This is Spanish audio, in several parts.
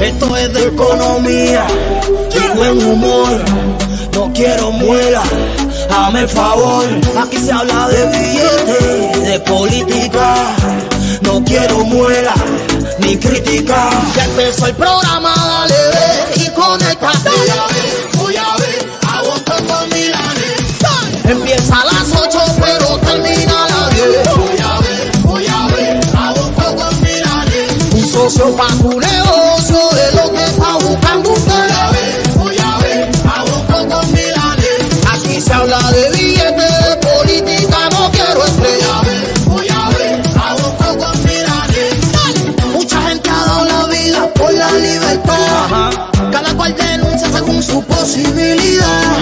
Esto es de economía y buen humor. No quiero muela, hazme el favor. Aquí se habla de billetes, de política. No quiero muela ni crítica. Ya empezó el programa, dale ve y conéctate. Voy a ver, voy a ver, a vos. Empieza a Socio pa' tu negocio es lo que está buscando usted. Voy a ver, voy a ver, a vos con Milanes. Aquí se habla de billetes, de política, no quiero estrella. Voy a ver, a vos con Milanes. Mucha gente ha dado la vida por la libertad. Cada cual denuncia según su posibilidad.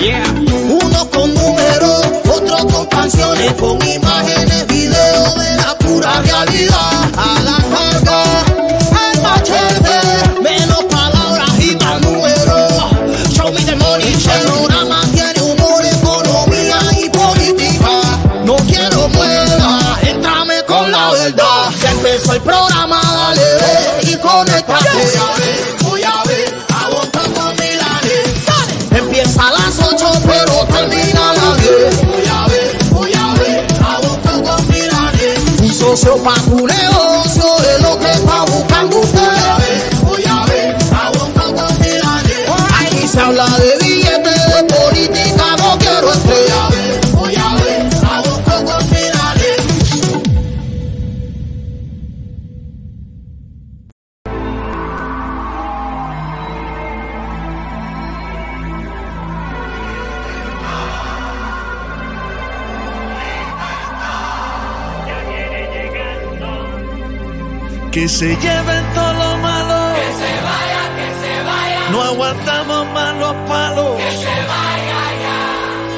Uno con números, otro con canciones, con imágenes, videos de la pura realidad. A la carga, el programa, dale ve y conéctate. Voy a ver, voy a ver, a vos con Milanes. Empieza a las 8 pero termina a las 10. Voy a ver, voy a ver, a vos con Milanes. Un socio pa' tu Que se lleven todo lo malo. Que se vaya, que se vaya. No aguantamos más los palos. Que se vaya ya.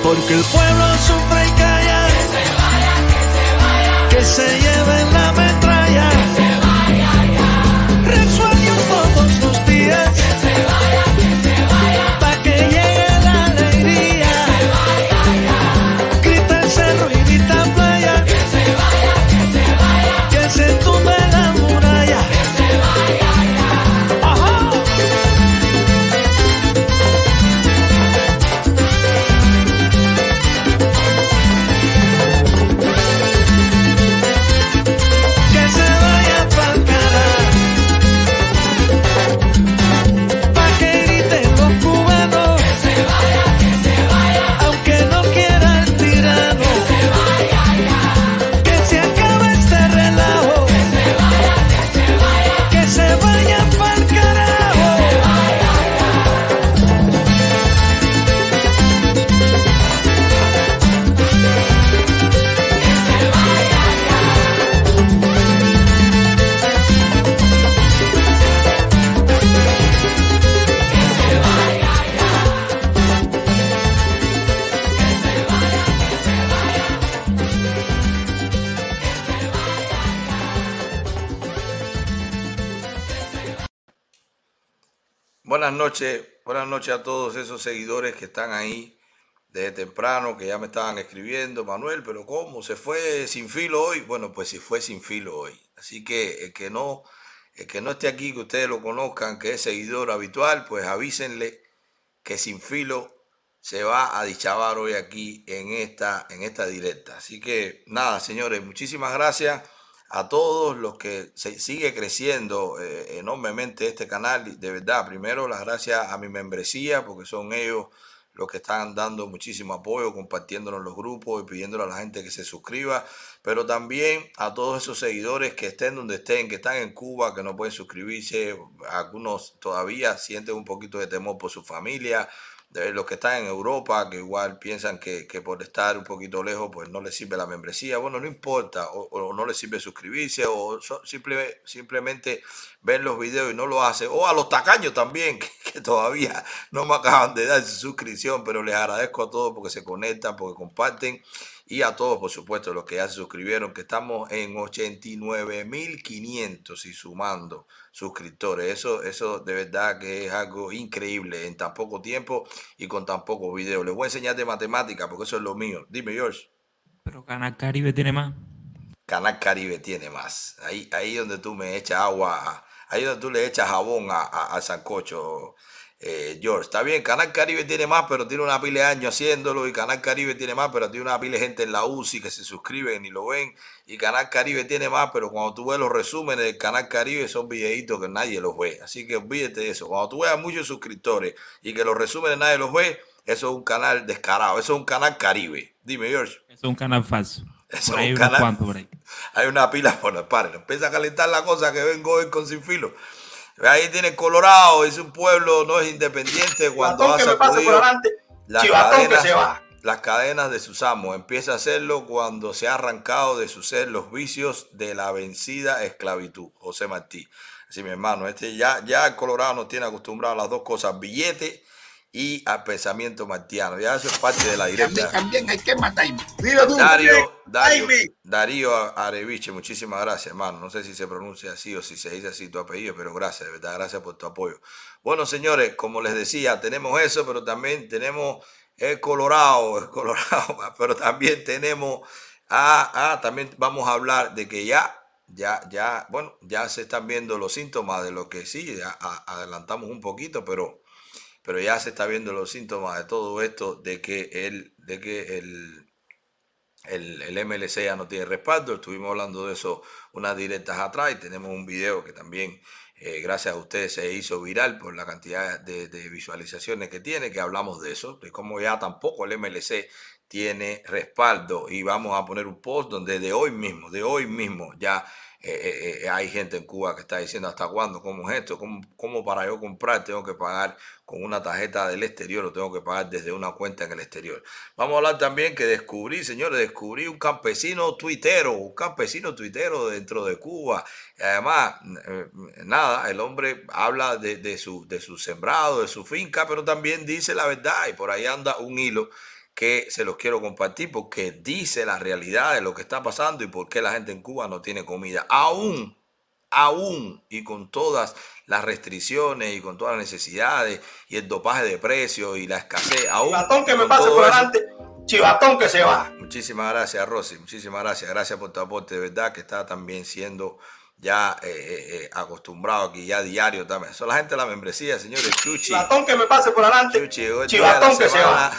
Porque el pueblo sufre y calla. Que se vaya, que se vaya. Que se lleven la buenas noches a todos esos seguidores que están ahí desde temprano, que ya me estaban escribiendo, Manuel, pero ¿cómo? ¿Se fue sin filo hoy? Bueno, pues sí fue sin filo hoy. Así que el que no, que no esté aquí, que ustedes lo conozcan, que es seguidor habitual, pues avísenle que sin filo se va a dichabar hoy aquí en esta, en esta directa. Así que nada, señores, muchísimas gracias a todos los que se sigue creciendo eh, enormemente este canal. De verdad, primero las gracias a mi membresía, porque son ellos los que están dando muchísimo apoyo, compartiéndolo en los grupos y pidiéndole a la gente que se suscriba, pero también a todos esos seguidores que estén donde estén, que están en Cuba, que no pueden suscribirse, algunos todavía sienten un poquito de temor por su familia, los que están en Europa, que igual piensan que, que por estar un poquito lejos, pues no les sirve la membresía. Bueno, no importa, o, no les sirve suscribirse, o simplemente ven los videos y no lo hacen. O a los tacaños también, que, que todavía no me acaban de dar su suscripción, pero les agradezco a todos porque se conectan, porque comparten. Y a todos, por supuesto, los que ya se suscribieron, que estamos en 89.500 y sumando suscriptores. Eso, eso de verdad que es algo increíble en tan poco tiempo y con tan pocos videos. Les voy a enseñar de matemática porque eso es lo mío. Dime, George. Pero Canal Caribe tiene más. Canal Caribe tiene más. Ahí, ahí donde tú me echas agua, ahí donde tú le echas jabón a, a, Sancocho, eh, George. Está bien, Canal Caribe tiene más, pero tiene una pila de años haciéndolo. Y Canal Caribe tiene más, pero tiene una pila de gente en la UCI que se suscriben y lo ven. Y Canal Caribe tiene más, pero cuando tú ves los resúmenes del Canal Caribe son videitos que nadie los ve. Así que olvídate de eso. Cuando tú veas muchos suscriptores y que los resúmenes nadie los ve, eso es un canal descarado. Eso es un canal Caribe. Dime, George. Eso es un canal falso. hay, una pila, bueno, paren, empieza a calentar la cosa que vengo hoy con sin filo. Ahí tiene Colorado, es un pueblo, no es independiente cuando hace las cadenas, las cadenas de sus amos. Empieza a hacerlo cuando se ha arrancado de su ser los vicios de la vencida esclavitud. José Martí. Así, mi hermano, este ya, ya el Colorado nos tiene acostumbrado a las dos cosas, billete y al pensamiento martiano. Ya eso es parte de la directa. También, hay que matarme. Darío, Darío, Darío Areviche, muchísimas gracias, hermano. No sé si se pronuncia así o si se dice así tu apellido, pero gracias, de verdad, gracias por tu apoyo. Bueno, señores, como les decía, tenemos eso, pero también tenemos el Colorado, el Colorado, pero también tenemos, ah, ah, también vamos a hablar de que ya ya, ya, bueno, ya se están viendo los síntomas de lo que sí, adelantamos un poquito, pero pero ya se está viendo los síntomas de todo esto, de que el, de que el, el, MLC ya no tiene respaldo. Estuvimos hablando de eso unas directas atrás y tenemos un video que también, eh, gracias a ustedes, se hizo viral por la cantidad de, de, visualizaciones que tiene, que hablamos de eso, de cómo ya tampoco el MLC tiene respaldo. Y vamos a poner un post donde de hoy mismo, de hoy mismo ya eh, eh, eh, hay gente en Cuba que está diciendo hasta cuándo, cómo es esto, ¿Cómo, para yo comprar tengo que pagar con una tarjeta del exterior o tengo que pagar desde una cuenta en el exterior. Vamos a hablar también que descubrí, señores, descubrí un campesino tuitero, un campesino tuitero dentro de Cuba. además, nada, el hombre habla de, su, de su sembrado, de su finca, pero también dice la verdad y por ahí anda un hilo que se los quiero compartir porque dice la realidad de lo que está pasando y por qué la gente en Cuba no tiene comida. Aún, aún y con todas las restricciones y con todas las necesidades y el dopaje de precios y la escasez. Aún, Chivatón que me pase por adelante. Chivatón que se va. Muchísimas gracias, Rosy. Muchísimas gracias. Gracias por tu aporte. De verdad que está también siendo ya eh, eh, eh, acostumbrado aquí, ya diario también. Son la gente de la membresía, señores. Chuchi. Chivatón que me pase por adelante. Chuchi, Chivatón que se va.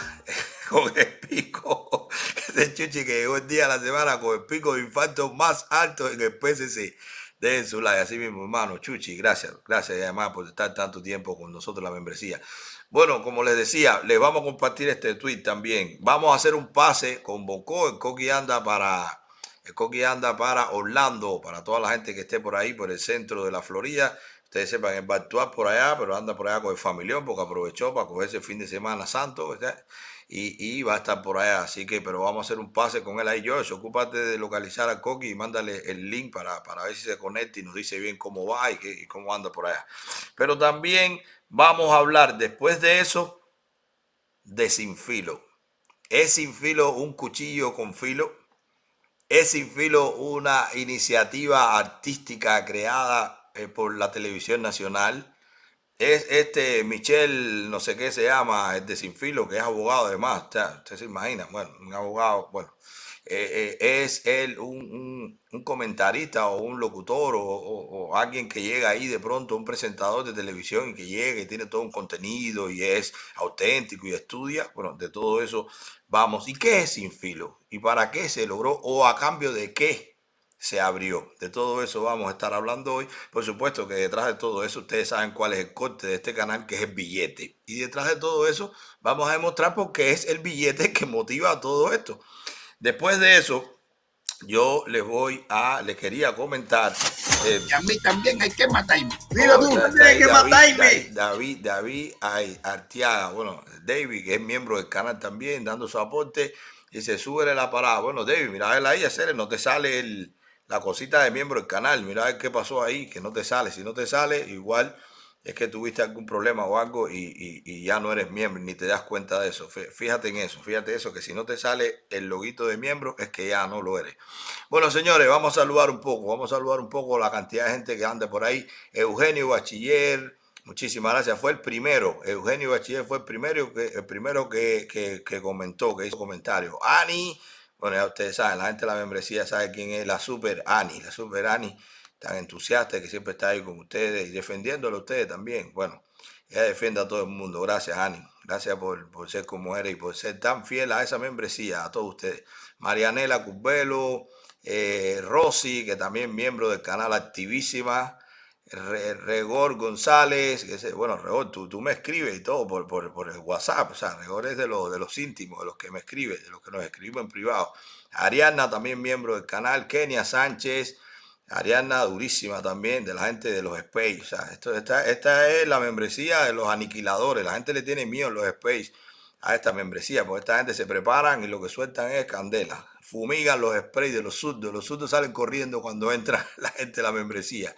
Con el pico, ese chuchi que llegó el día de la semana con el pico de infarto más alto en el PCC. de su like, así mismo, hermano. Chuchi, gracias, gracias además por estar tanto tiempo con nosotros la membresía. Bueno, como les decía, les vamos a compartir este tweet también. Vamos a hacer un pase con Bocó. El Coqui anda para, el Coqui anda para Orlando, para toda la gente que esté por ahí, por el centro de la Florida. Ustedes sepan, él va a actuar por allá, pero anda por allá con el familión porque aprovechó para cogerse el fin de semana santo. ¿verdad? Y, va a estar por allá. Así que, pero vamos a hacer un pase con él ahí, George. Ocúpate de localizar a Coqui y mándale el link para, para ver si se conecta y nos dice bien cómo va y, y cómo anda por allá. Pero también vamos a hablar después de eso de sin filo. ¿Es sin filo un cuchillo con filo? ¿Es sin filo una iniciativa artística creada eh, por la televisión nacional? Es este Michel, no sé qué se llama, el de Sinfilo, que es abogado además, usted se imagina, bueno, un abogado, bueno, eh, eh, es él un, comentarista o un locutor o, alguien que llega ahí de pronto, un presentador de televisión y que llega y tiene todo un contenido y es auténtico y estudia, bueno, de todo eso vamos. ¿Y qué es Sinfilo? ¿Y para qué se logró? ¿O a cambio de qué? Se abrió. De todo eso vamos a estar hablando hoy. Por supuesto que detrás de todo eso ustedes saben cuál es el corte de este canal, que es el billete. Y detrás de todo eso vamos a demostrar por qué es el billete que motiva todo esto. Después de eso, yo les voy a, les quería comentar. Eh, y a mí también hay que matarme. Mira tú, hay que matarme. David, David, Artiaga, bueno, David, que es miembro del canal también, dando su aporte. Y se sube la parada. Bueno, David, mira, él ahí, hacer, no te sale el, la cosita de miembro del canal. Mira qué pasó ahí, que no te sale. Si no te sale, igual es que tuviste algún problema o algo y, ya no eres miembro, ni te das cuenta de eso. Fíjate en eso, fíjate eso, que si no te sale el loguito de miembro, es que ya no lo eres. Bueno, señores, vamos a saludar un poco, vamos a saludar un poco la cantidad de gente que anda por ahí. Eugenio Bachiller, muchísimas gracias, fue el primero. Eugenio Bachiller fue el primero que, el primero que, que, que comentó, que hizo comentario. Ani. Bueno, ya ustedes saben, la gente de la membresía sabe quién es la Super Ani, la Super Ani, tan entusiasta que siempre está ahí con ustedes y defendiéndolo a ustedes también. Bueno, ella defiende a todo el mundo. Gracias, Ani. Gracias por, por ser como eres y por ser tan fiel a esa membresía, a todos ustedes. Marianela Curbelo, eh, Rosy, que también miembro del canal Activísima. Regor González, bueno, Regor, tú, tú, me escribes y todo por, por, por, el WhatsApp, o sea, Regor es de, los de los íntimos, de los que me escriben, de los que nos escribimos en privado. Ariana, también miembro del canal, Kenia Sánchez, Ariana durísima también, de la gente de los Space, o sea, esto, esta, esta es la membresía de los aniquiladores, la gente le tiene miedo a los Space a esta membresía, porque esta gente se preparan y lo que sueltan es candela, fumigan los sprays de los surdos, los surdos salen corriendo cuando entra la gente de la membresía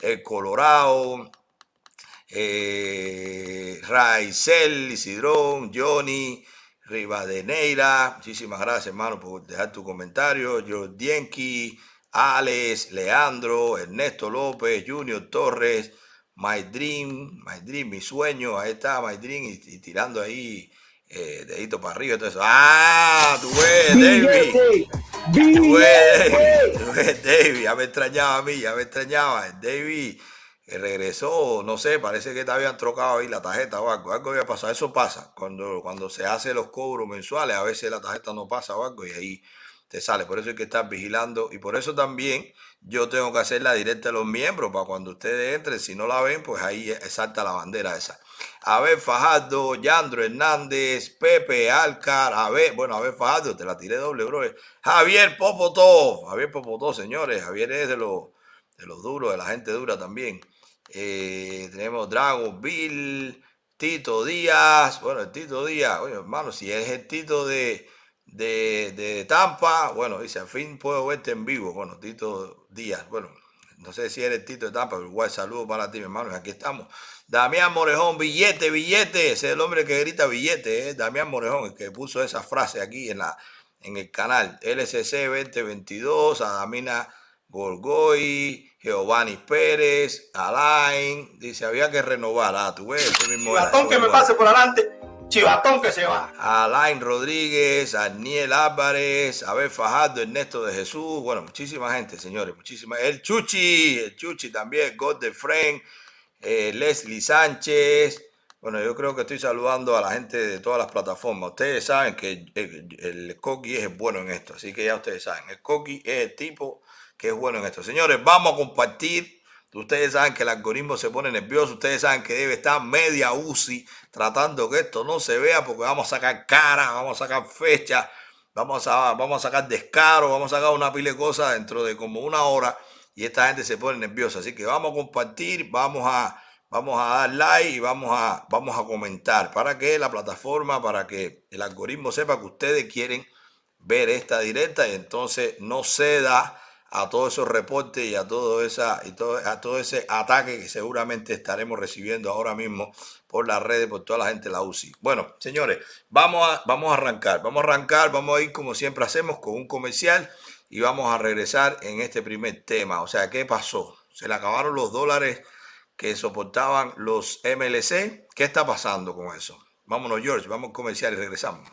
el Colorado, eh, Raizel, Isidrón, Johnny, Rivadeneira. Muchísimas gracias, hermano, por dejar tu comentario. Jordienki, Alex, Leandro, Ernesto López, Junior Torres, My Dream, My Dream, mi sueño. Ahí está My Dream y, tirando ahí eh, dedito para arriba. Entonces, ah, tú ves, David. David, ya me extrañaba a mí, ya me extrañaba. David regresó, no sé, parece que te habían trocado ahí la tarjeta o algo, algo había pasado. Eso pasa cuando, cuando se hacen los cobros mensuales, a veces la tarjeta no pasa o algo y ahí te sale. Por eso hay que estar vigilando y por eso también yo tengo que hacer la directa de los miembros para cuando ustedes entren. Si no la ven, pues ahí salta la bandera esa. Abel Fajardo, Yandro Hernández, Pepe Alcar, Abel, bueno, Abel Fajardo, te la tiré doble, bro. Javier Popotó, Javier Popotó, señores, Javier es de los, de los duros, de la gente dura también. Eh, tenemos Dragon Bill, Tito Díaz, bueno, el Tito Díaz, oye, hermano, si es el Tito de, de, de Tampa, bueno, dice, al fin puedo verte en vivo, bueno, Tito Díaz, bueno, no sé si eres Tito de Tampa, pero igual saludo para ti, mi hermano, aquí estamos. Damián Morejón, billete, billete. Ese es el hombre que grita billete, ¿eh? Damián Morejón, el que puso esa frase aquí en, la, en el canal. LCC 2022, Adamina Gorgoy, Giovanni Pérez, Alain. Dice, había que renovar. Ah, tú ves, mismo Chivatón que me pase por adelante. Chivatón que se va. Alain Rodríguez, Aniel Álvarez, Abel Fajardo, Ernesto de Jesús. Bueno, muchísima gente, señores. Muchísima. El Chuchi, el Chuchi también, God de Friend. Eh, Leslie Sánchez. Bueno, yo creo que estoy saludando a la gente de todas las plataformas. Ustedes saben que el, el, Coqui es bueno en esto, así que ya ustedes saben. El Coqui es el tipo que es bueno en esto. Señores, vamos a compartir. Ustedes saben que el algoritmo se pone nervioso. Ustedes saben que debe estar media UCI tratando que esto no se vea porque vamos a sacar cara, vamos a sacar fecha, vamos a, vamos a sacar descaro, vamos a sacar una pila de dentro de como una hora y esta gente se pone nerviosa. Así que vamos a compartir, vamos a, vamos a dar like y vamos a, vamos a comentar para que la plataforma, para que el algoritmo sepa que ustedes quieren ver esta directa y entonces no ceda a todos esos reportes y a todo, esa, y todo, a todo ese ataque que seguramente estaremos recibiendo ahora mismo por las redes, por toda la gente de la UCI. Bueno, señores, vamos a, vamos a arrancar, vamos a arrancar, vamos a ir como siempre hacemos con un comercial y vamos a regresar en este primer tema. O sea, ¿qué pasó? Se le acabaron los dólares que soportaban los MLC. ¿Qué está pasando con eso? Vámonos, George, vamos a comercial y regresamos.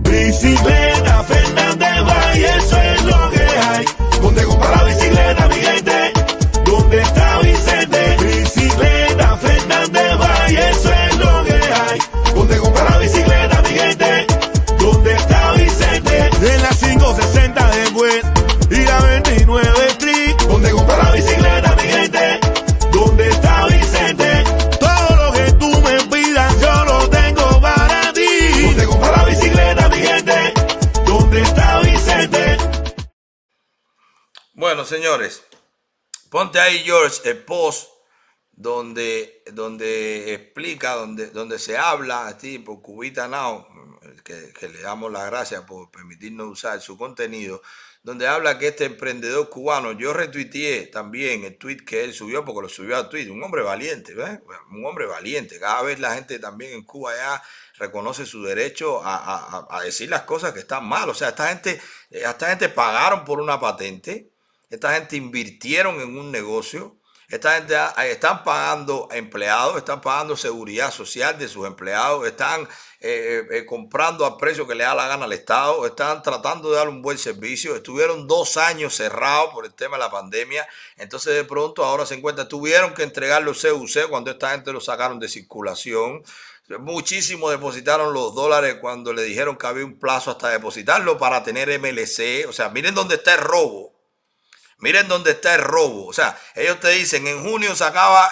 Bicicleta Fernández Valle, eso es lo que hay. Donde compra la bicicleta, mi gente. ¿Dónde está Vicente? Bicicleta Fernández Valle, eso es lo que hay. Donde compra la bicicleta, Bueno, señores, ponte ahí, George, el post donde, donde explica, donde, donde se habla, así por Cubita Now, que, le damos las gracias por permitirnos usar su contenido, donde habla que este emprendedor cubano, yo retuiteé también el tweet que él subió, porque lo subió a tweet, un hombre valiente. Un hombre valiente. Cada vez la gente también en Cuba ya reconoce su derecho a, a- a decir las cosas que están mal. O sea, esta gente, esta gente pagaron por una patente, esta gente invirtieron en un negocio, Esta gente ah, están pagando empleados, están pagando seguridad social de sus empleados, están eh, eh, comprando al precio que le da la gana al Estado, están tratando de dar un buen servicio. Estuvieron dos años cerrados por el tema de la pandemia. Entonces de pronto ahora se encuentran, tuvieron que entregar los CUC cuando esta gente lo sacaron de circulación. Muchísimos depositaron los dólares cuando le dijeron que había un plazo hasta depositarlo para tener MLC. O sea, miren dónde está el robo. Miren dónde está el robo. O sea, ellos te dicen, en junio sacaba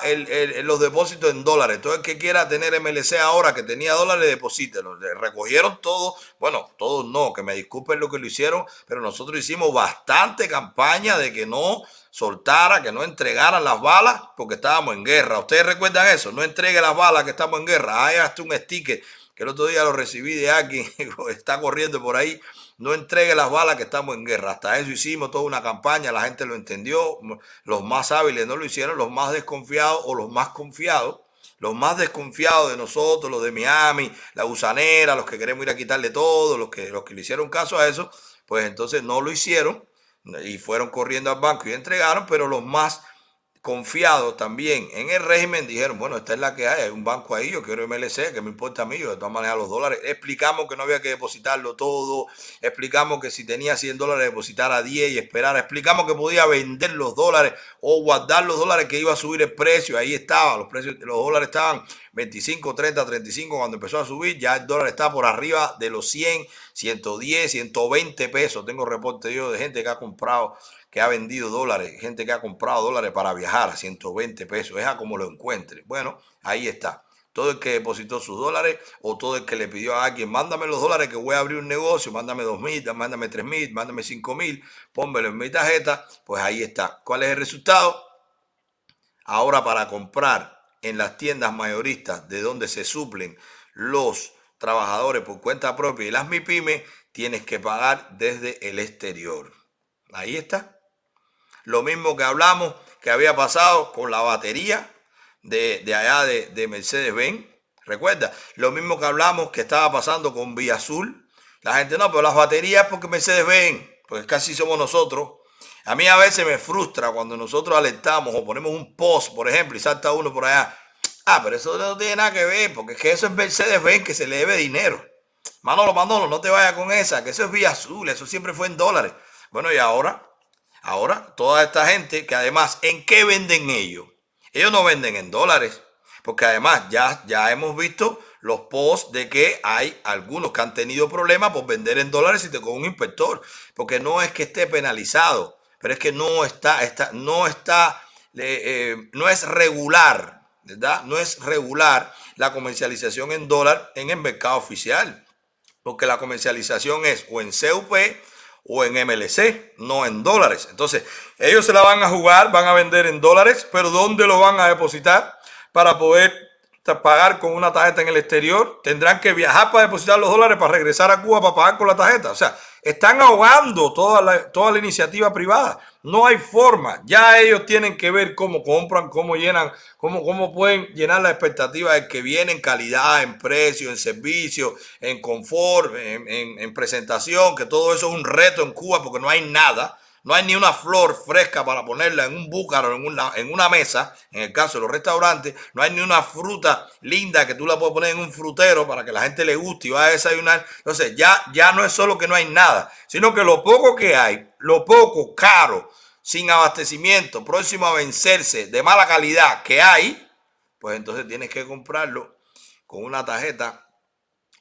los depósitos en dólares. Todo el que quiera tener MLC ahora, que tenía dólares, deposítelo. Recogieron todo. Bueno, todos no, que me disculpen lo que lo hicieron, pero nosotros hicimos bastante campaña de que no soltara, que no entregaran las balas, porque estábamos en guerra. ¿Ustedes recuerdan eso? No entregue las balas que estamos en guerra. Hay hasta un sticker que el otro día lo recibí de alguien, está corriendo por ahí no entregue las balas que estamos en guerra. Hasta eso hicimos toda una campaña, la gente lo entendió, los más hábiles no lo hicieron, los más desconfiados o los más confiados, los más desconfiados de nosotros, los de Miami, la gusanera, los que queremos ir a quitarle todo, los que, los que le hicieron caso a eso, pues entonces no lo hicieron y fueron corriendo al banco y entregaron, pero los más confiados también en el régimen, dijeron, bueno, esta es la que hay, hay un banco ahí, yo quiero MLC, que me importa a mí, yo de todas maneras los dólares. Explicamos que no había que depositarlo todo, explicamos que si tenía 100 dólares depositar a 10 y esperar, explicamos que podía vender los dólares o guardar los dólares que iba a subir el precio, ahí estaba, los precios, los dólares estaban 25, 30, 35 cuando empezó a subir, ya el dólar está por arriba de los 100, 110, 120 pesos. Tengo reporte yo de gente que ha comprado que ha vendido dólares, gente que ha comprado dólares para viajar a 120 pesos, es a como lo encuentre. Bueno, ahí está. Todo el que depositó sus dólares o todo el que le pidió a alguien, mándame los dólares que voy a abrir un negocio, mándame dos mil, mándame tres mil, mándame cinco mil, pónmelo en mi tarjeta, pues ahí está. ¿Cuál es el resultado? Ahora para comprar en las tiendas mayoristas de donde se suplen los trabajadores por cuenta propia y las MIPIMES, tienes que pagar desde el exterior. Ahí está. Lo mismo que hablamos que había pasado con la batería de, allá de, Mercedes-Benz. Recuerda, lo mismo que hablamos que estaba pasando con Vía Azul. La gente no, pero las baterías porque Mercedes-Benz, pues casi somos nosotros. A mí a veces me frustra cuando nosotros alertamos o ponemos un post, por ejemplo, y salta uno por allá. Ah, pero eso no tiene nada que ver, porque es que eso es Mercedes-Benz que se le debe dinero. Manolo, Manolo, no te vayas con esa, que eso es Vía Azul, eso siempre fue en dólares. Bueno, y ahora Ahora, toda esta gente que además, ¿en qué venden ellos? Ellos no venden en dólares, porque además ya, ya hemos visto los posts de que hay algunos que han tenido problemas por vender en dólares y te con un inspector, porque no es que esté penalizado, pero es que no está, no está, eh, no es regular, ¿verdad? No es regular la comercialización en dólar en el mercado oficial, porque la comercialización es o en CUP o en MLC, no en dólares. Entonces, ellos se la van a jugar, van a vender en dólares, pero ¿dónde lo van a depositar para poder pagar con una tarjeta en el exterior? Tendrán que viajar para depositar los dólares para regresar a Cuba para pagar con la tarjeta. O sea, están ahogando toda la, toda la iniciativa privada. No hay forma. Ya ellos tienen que ver cómo compran, cómo llenan, cómo, cómo pueden llenar la expectativa de que viene en calidad, en precio, en servicio, en confort, en, en presentación, que todo eso es un reto en Cuba porque no hay nada. No hay ni una flor fresca para ponerla en un búcaro, en una, en una mesa, en el caso de los restaurantes. No hay ni una fruta linda que tú la puedas poner en un frutero para que la gente le guste y vaya a desayunar. Entonces, ya, ya no es solo que no hay nada, sino que lo poco que hay, lo poco caro, sin abastecimiento, próximo a vencerse, de mala calidad que hay, pues entonces tienes que comprarlo con una tarjeta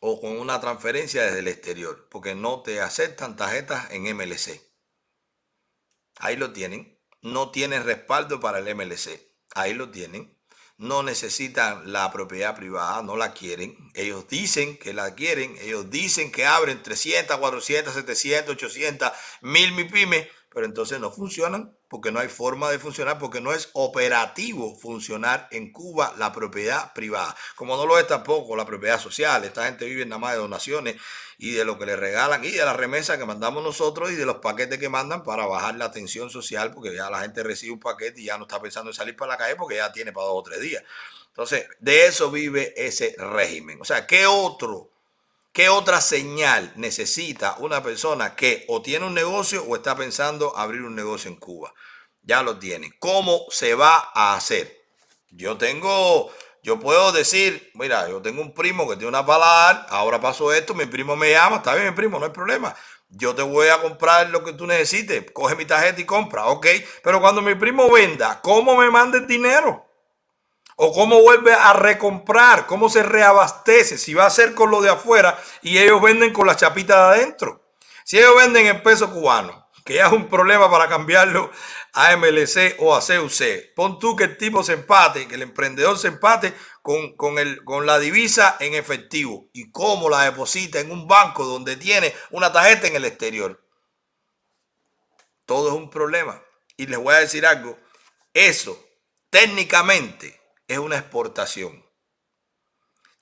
o con una transferencia desde el exterior, porque no te aceptan tarjetas en MLC. Ahí lo tienen. No tienen respaldo para el MLC. Ahí lo tienen. No necesitan la propiedad privada, no la quieren. Ellos dicen que la quieren. Ellos dicen que abren 300, 400, 700, 800, 1000 MIPIMES, pero entonces no funcionan porque no hay forma de funcionar, porque no es operativo funcionar en Cuba la propiedad privada, como no lo es tampoco la propiedad social. Esta gente vive nada más de donaciones y de lo que le regalan y de la remesa que mandamos nosotros y de los paquetes que mandan para bajar la tensión social, porque ya la gente recibe un paquete y ya no está pensando en salir para la calle porque ya tiene para dos o tres días. Entonces, de eso vive ese régimen. O sea, ¿qué otro? ¿Qué otra señal necesita una persona que o tiene un negocio o está pensando abrir un negocio en Cuba? ya lo tiene. ¿Cómo se va a hacer? Yo tengo, yo puedo decir, mira, yo tengo un primo que tiene una paladar, ahora pasó esto, mi primo me llama, está bien, mi primo, no hay problema. Yo te voy a comprar lo que tú necesites, coge mi tarjeta y compra, ok. Pero cuando mi primo venda, ¿cómo me manda el dinero? ¿O cómo vuelve a recomprar? ¿Cómo se reabastece? Si va a ser con lo de afuera y ellos venden con la chapita de adentro. Si ellos venden en peso cubano, que ya es un problema para cambiarlo a MLC o a CUC. Pon tú que el tipo se empate, que el emprendedor se empate con, con, el, con la divisa en efectivo y cómo la deposita en un banco donde tiene una tarjeta en el exterior. Todo es un problema. Y les voy a decir algo, eso técnicamente es una exportación.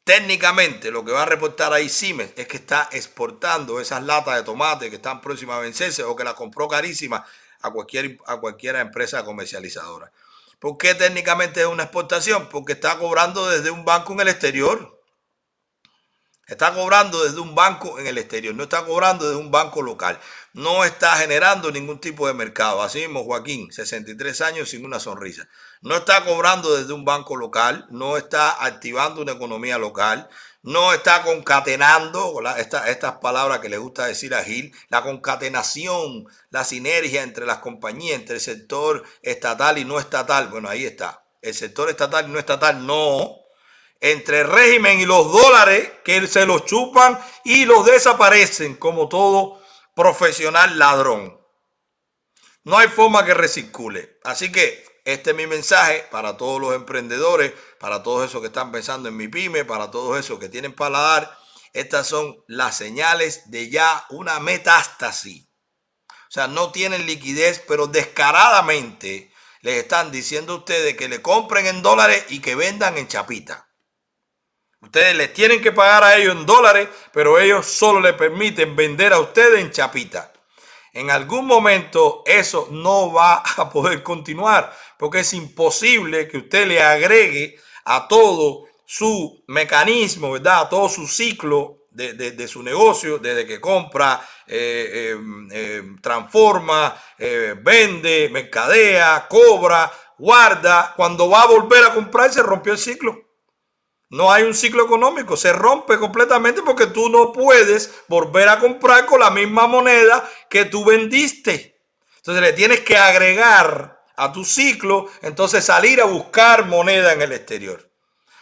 Técnicamente lo que va a reportar ahí Siemens es que está exportando esas latas de tomate que están próximas a vencerse o que las compró carísimas a cualquier, a cualquier empresa comercializadora. ¿Por qué técnicamente es una exportación? Porque está cobrando desde un banco en el exterior. Está cobrando desde un banco en el exterior, no está cobrando desde un banco local. No está generando ningún tipo de mercado. Así mismo, Joaquín, 63 años sin una sonrisa. No está cobrando desde un banco local, no está activando una economía local, no está concatenando estas palabras que le gusta decir a Gil, la concatenación, la sinergia entre las compañías, entre el sector estatal y no estatal. Bueno, ahí está. El sector estatal y no estatal no. Entre el régimen y los dólares que se los chupan y los desaparecen como todo profesional ladrón. No hay forma que recircule. Así que este es mi mensaje para todos los emprendedores, para todos esos que están pensando en mi pyme, para todos esos que tienen paladar. Estas son las señales de ya una metástasis. O sea, no tienen liquidez, pero descaradamente les están diciendo a ustedes que le compren en dólares y que vendan en chapita. Ustedes les tienen que pagar a ellos en dólares, pero ellos solo le permiten vender a ustedes en chapita. En algún momento eso no va a poder continuar porque es imposible que usted le agregue a todo su mecanismo, ¿verdad? A todo su ciclo de, su negocio, desde que compra, eh, em, em, transforma, eh, vende, mercadea, cobra, guarda. Cuando va a volver a comprar, se rompió el ciclo. No hay un ciclo económico, se rompe completamente porque tú no puedes volver a comprar con la misma moneda que tú vendiste. Entonces le tienes que agregar a tu ciclo, entonces salir a buscar moneda en el exterior.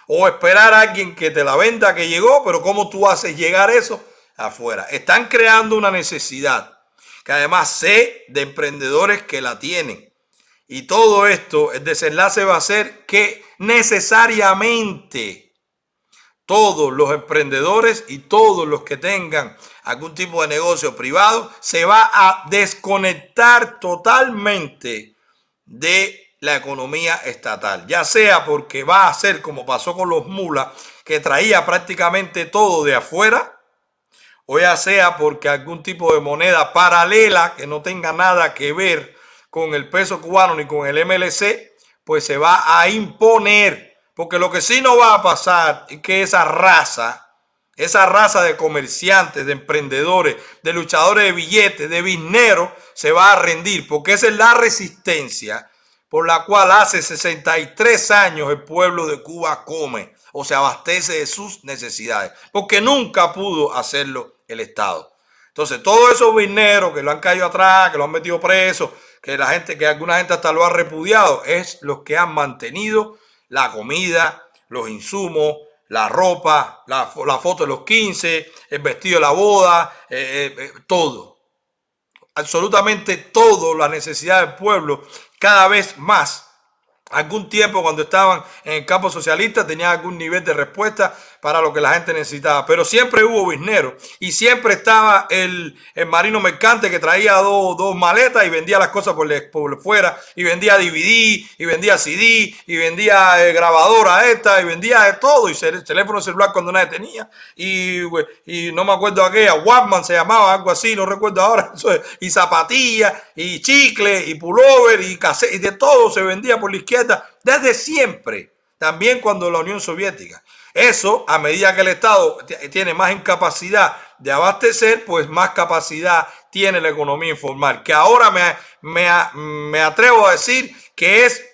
O esperar a alguien que te la venda que llegó, pero ¿cómo tú haces llegar eso afuera? Están creando una necesidad, que además sé de emprendedores que la tienen. Y todo esto, el desenlace va a ser que necesariamente todos los emprendedores y todos los que tengan algún tipo de negocio privado se va a desconectar totalmente de la economía estatal, ya sea porque va a ser como pasó con los mulas, que traía prácticamente todo de afuera, o ya sea porque algún tipo de moneda paralela que no tenga nada que ver con el peso cubano ni con el MLC, pues se va a imponer. Porque lo que sí no va a pasar es que esa raza, esa raza de comerciantes, de emprendedores, de luchadores de billetes, de bisneros, se va a rendir, porque esa es la resistencia por la cual hace 63 años el pueblo de Cuba come o se abastece de sus necesidades, porque nunca pudo hacerlo el Estado. Entonces, todos esos bisneros que lo han caído atrás, que lo han metido preso, que la gente, que alguna gente hasta lo ha repudiado, es los que han mantenido la comida, los insumos, la ropa, la, foto de los 15, el vestido de la boda, eh, eh, eh, todo absolutamente todo, la necesidad del pueblo, cada vez más. Algún tiempo cuando estaban en el campo socialista tenían algún nivel de respuesta para lo que la gente necesitaba. Pero siempre hubo bisneros y siempre estaba el, marino mercante que traía dos, maletas y vendía las cosas por, por, fuera y vendía DVD y vendía CD y vendía eh, grabadora esta y vendía de todo y teléfono celular cuando nadie tenía y, y no me acuerdo aquella, Walkman se llamaba, algo así, no recuerdo ahora, y zapatillas y chicle y pullover y, cassette, y de todo se vendía por la izquierda desde siempre, también cuando la Unión Soviética. Eso, a medida que el Estado tiene más incapacidad de abastecer, pues más capacidad tiene la economía informal, que ahora me, me, me atrevo a decir que es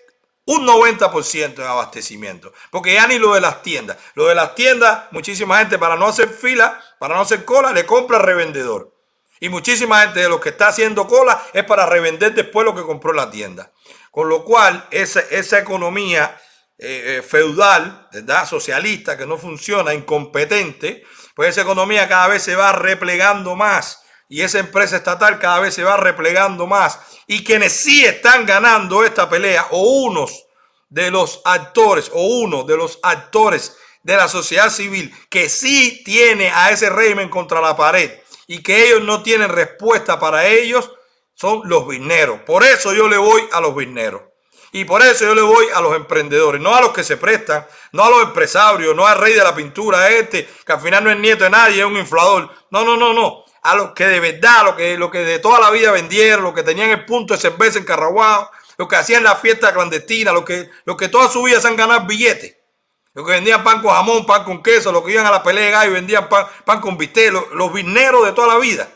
un 90% de abastecimiento. Porque ya ni lo de las tiendas. Lo de las tiendas, muchísima gente para no hacer fila, para no hacer cola, le compra revendedor. Y muchísima gente de los que está haciendo cola es para revender después lo que compró la tienda. Con lo cual, esa, esa economía eh, eh, feudal, ¿verdad? socialista, que no funciona, incompetente, pues esa economía cada vez se va replegando más y esa empresa estatal cada vez se va replegando más. Y quienes sí están ganando esta pelea, o unos de los actores, o uno de los actores de la sociedad civil que sí tiene a ese régimen contra la pared y que ellos no tienen respuesta para ellos, son los vineros. Por eso yo le voy a los vineros. Y por eso yo le voy a los emprendedores, no a los que se prestan, no a los empresarios, no al rey de la pintura este, que al final no es nieto de nadie, es un inflador. No, no, no, no a los que de verdad, lo que, lo que de toda la vida vendieron, lo que tenían el punto de cerveza en Carraguao, lo que hacían la fiesta clandestina, lo que, lo que toda su vida se han ganado billetes. Los que vendían pan con jamón, pan con queso, los que iban a la pelea y vendían pan, pan con bistec, los, los de toda la vida.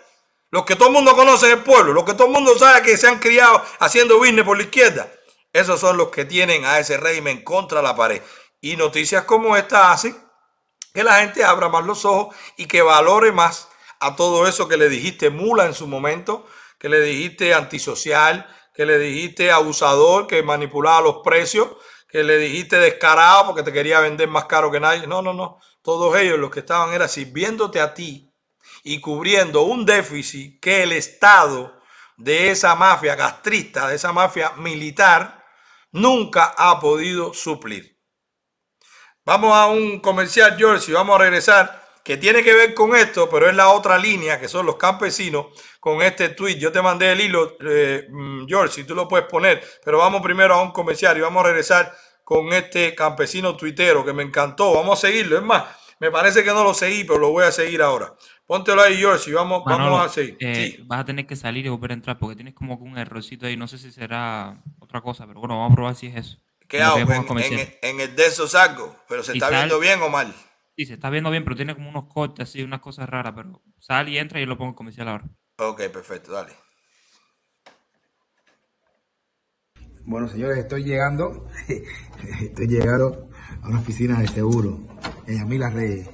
Los que todo el mundo conoce en el pueblo, los que todo el mundo sabe que se han criado haciendo business por la izquierda. Esos son los que tienen a ese régimen contra la pared. Y noticias como esta hacen que la gente abra más los ojos y que valore más a todo eso que le dijiste mula en su momento, que le dijiste antisocial, que le dijiste abusador, que manipulaba los precios, que le dijiste descarado porque te quería vender más caro que nadie. No, no, no. Todos ellos los que estaban era sirviéndote a ti y cubriendo un déficit que el Estado de esa mafia gastrista, de esa mafia militar, nunca ha podido suplir. Vamos a un comercial, George, y vamos a regresar que tiene que ver con esto, pero es la otra línea, que son los campesinos, con este tweet. Yo te mandé el hilo, eh, mm, George, si tú lo puedes poner, pero vamos primero a un comercial y vamos a regresar con este campesino tuitero que me encantó. Vamos a seguirlo. Es más, me parece que no lo seguí, pero lo voy a seguir ahora. Póntelo ahí, George, y vamos, vamos a seguir. Eh, vas a tener que salir y volver a entrar porque tienes como un errorcito ahí. No sé si será otra cosa, pero bueno, vamos a probar si es eso. ¿Qué hago? En, el de esos salgo, pero se está viendo bien o mal. Sí, se está viendo bien, pero tiene como unos cortes así, unas cosas raras, pero sal y entra y yo lo pongo comercial ahora. Ok, perfecto, dale. Bueno, señores, estoy llegando, estoy llegando a una oficina de seguro en Amila Reyes.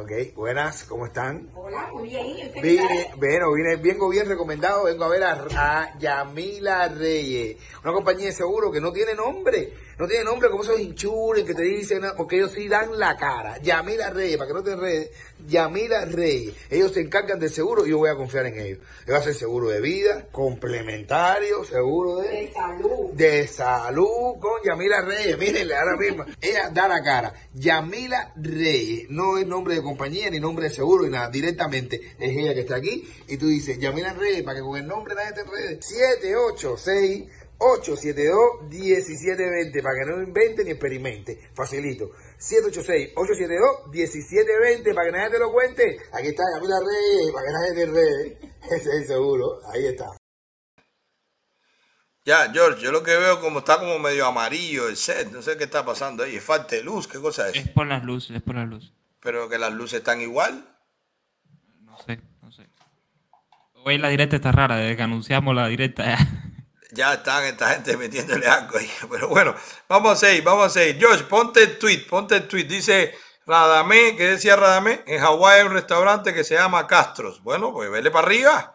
Ok, buenas, ¿cómo están? Hola, muy bien. Vine, bueno, vine, vengo bien recomendado, vengo a ver a, a Yamila Reyes, una compañía de seguro que no tiene nombre no tiene nombre como esos hinchures que te dicen, porque ellos sí dan la cara. Yamila Reyes, para que no te enredes, Yamila Reyes. Ellos se encargan del seguro y yo voy a confiar en ellos. Ellos hacen seguro de vida, complementario, seguro de, de salud. De salud con Yamila Reyes. Mírenle ahora mismo. Ella da la cara. Yamila Reyes. No es nombre de compañía ni nombre de seguro ni nada. Directamente es ella que está aquí. Y tú dices, Yamila Reyes, para que con el nombre nadie te enrede. 786 872-1720 para que no invente ni experimente. Facilito. 786-872-1720 para que nadie te lo cuente. Aquí está Camila Reyes, para que nadie te enrede. Ese es el seguro. Ahí está. Ya, George, yo lo que veo como está como medio amarillo el set. No sé qué está pasando ahí. Es falta de luz. ¿Qué cosa es? Es por las luces, es por las luces. Pero que las luces están igual. No sé, no sé. Hoy la directa está rara, desde que anunciamos la directa. Ya están esta gente metiéndole algo ahí. Pero bueno, vamos a seguir, vamos a seguir. George, ponte el tweet, ponte el tweet. Dice Radamé, ¿qué decía Radamé? En Hawái hay un restaurante que se llama Castros. Bueno, pues vele para arriba.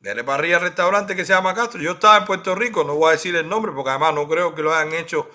Vele para arriba al restaurante que se llama Castros. Yo estaba en Puerto Rico, no voy a decir el nombre porque además no creo que lo hayan hecho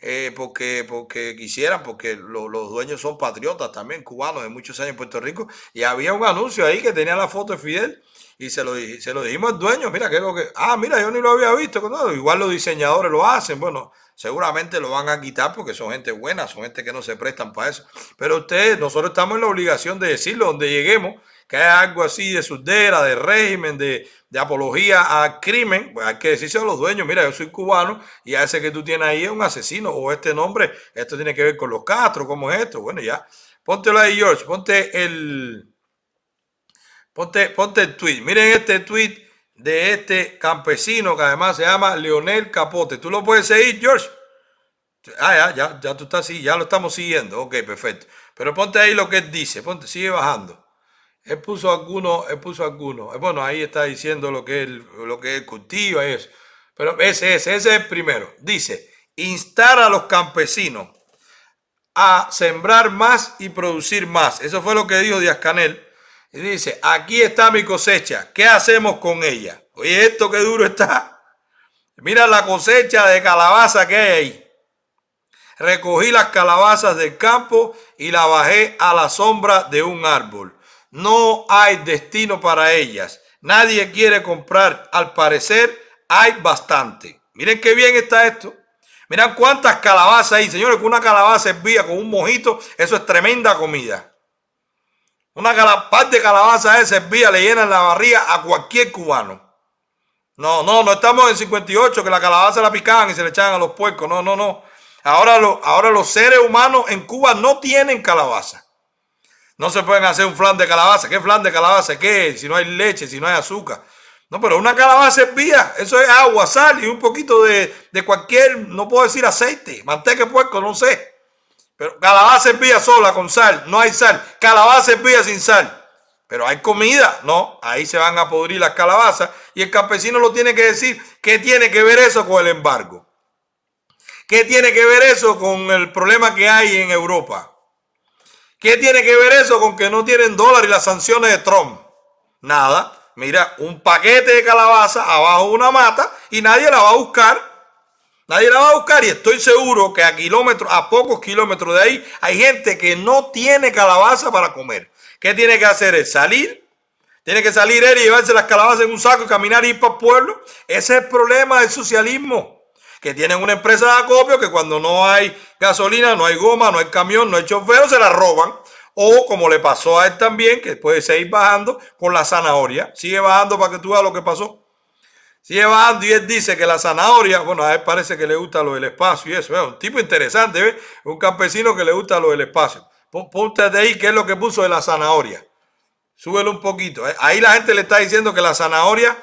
eh, porque, porque quisieran, porque los dueños son patriotas también, cubanos de muchos años en Puerto Rico. Y había un anuncio ahí que tenía la foto de Fidel y se lo, se lo dijimos al dueño, mira, que es lo que, ah, mira, yo ni lo había visto, igual los diseñadores lo hacen, bueno, seguramente lo van a quitar porque son gente buena, son gente que no se prestan para eso, pero ustedes, nosotros estamos en la obligación de decirlo donde lleguemos, que hay algo así de surdera, de régimen, de, apología al crimen, pues hay que decirse a los dueños, mira, yo soy cubano y a ese que tú tienes ahí es un asesino o este nombre, esto tiene que ver con los Castro, ¿cómo es esto? Bueno, ya, póntelo ahí, George, ponte el Ponte, ponte el tweet. Miren este tweet de este campesino que además se llama Leonel Capote. ¿Tú lo puedes seguir, George? Ah, ya, ya, ya tú estás así, ya lo estamos siguiendo. Ok, perfecto. Pero ponte ahí lo que él dice, ponte, sigue bajando. Él puso algunos, él puso algunos. Bueno, ahí está diciendo lo que él, lo que él cultiva y eso. Pero ese, ese, ese es el primero. Dice, instar a los campesinos a sembrar más y producir más. Eso fue lo que dijo Díaz Canel. Y dice, aquí está mi cosecha, ¿qué hacemos con ella? Oye, esto qué duro está. Mira la cosecha de calabaza que hay ahí. Recogí las calabazas del campo y la bajé a la sombra de un árbol. No hay destino para ellas. Nadie quiere comprar. Al parecer hay bastante. Miren qué bien está esto. Miren cuántas calabazas hay. Señores, con una calabaza vía con un mojito, eso es tremenda comida. Una parte de calabaza esa vía le llenan la barriga a cualquier cubano. No, no, no estamos en 58 que la calabaza la picaban y se le echaban a los puercos. No, no, no. Ahora, ahora los seres humanos en Cuba no tienen calabaza. No se pueden hacer un flan de calabaza. ¿Qué flan de calabaza? ¿Qué? Si no hay leche, si no hay azúcar. No, pero una calabaza vía. Eso es agua, sal y un poquito de, cualquier, no puedo decir aceite, manteca de puerco, no sé. Pero calabaza es vía sola con sal. No hay sal. Calabaza es vía sin sal. Pero hay comida. No, ahí se van a podrir las calabazas. Y el campesino lo tiene que decir. ¿Qué tiene que ver eso con el embargo? ¿Qué tiene que ver eso con el problema que hay en Europa? ¿Qué tiene que ver eso con que no tienen dólar y las sanciones de Trump? Nada. Mira, un paquete de calabaza abajo de una mata y nadie la va a buscar. Nadie la va a buscar y estoy seguro que a kilómetros, a pocos kilómetros de ahí, hay gente que no tiene calabaza para comer. ¿Qué tiene que hacer? Es salir. Tiene que salir él y llevarse las calabazas en un saco y caminar y ir para el pueblo. Ese es el problema del socialismo que tienen una empresa de acopio que cuando no hay gasolina, no hay goma, no hay camión, no hay chofer, se la roban. O como le pasó a él también, que puede seguir bajando con la zanahoria. Sigue bajando para que tú veas lo que pasó. Bajando y él dice que la zanahoria, bueno, a él parece que le gusta lo del espacio y eso. Es un tipo interesante, ¿ves? Un campesino que le gusta lo del espacio. Ponte de ahí qué es lo que puso de la zanahoria. Súbelo un poquito. ¿eh? Ahí la gente le está diciendo que la zanahoria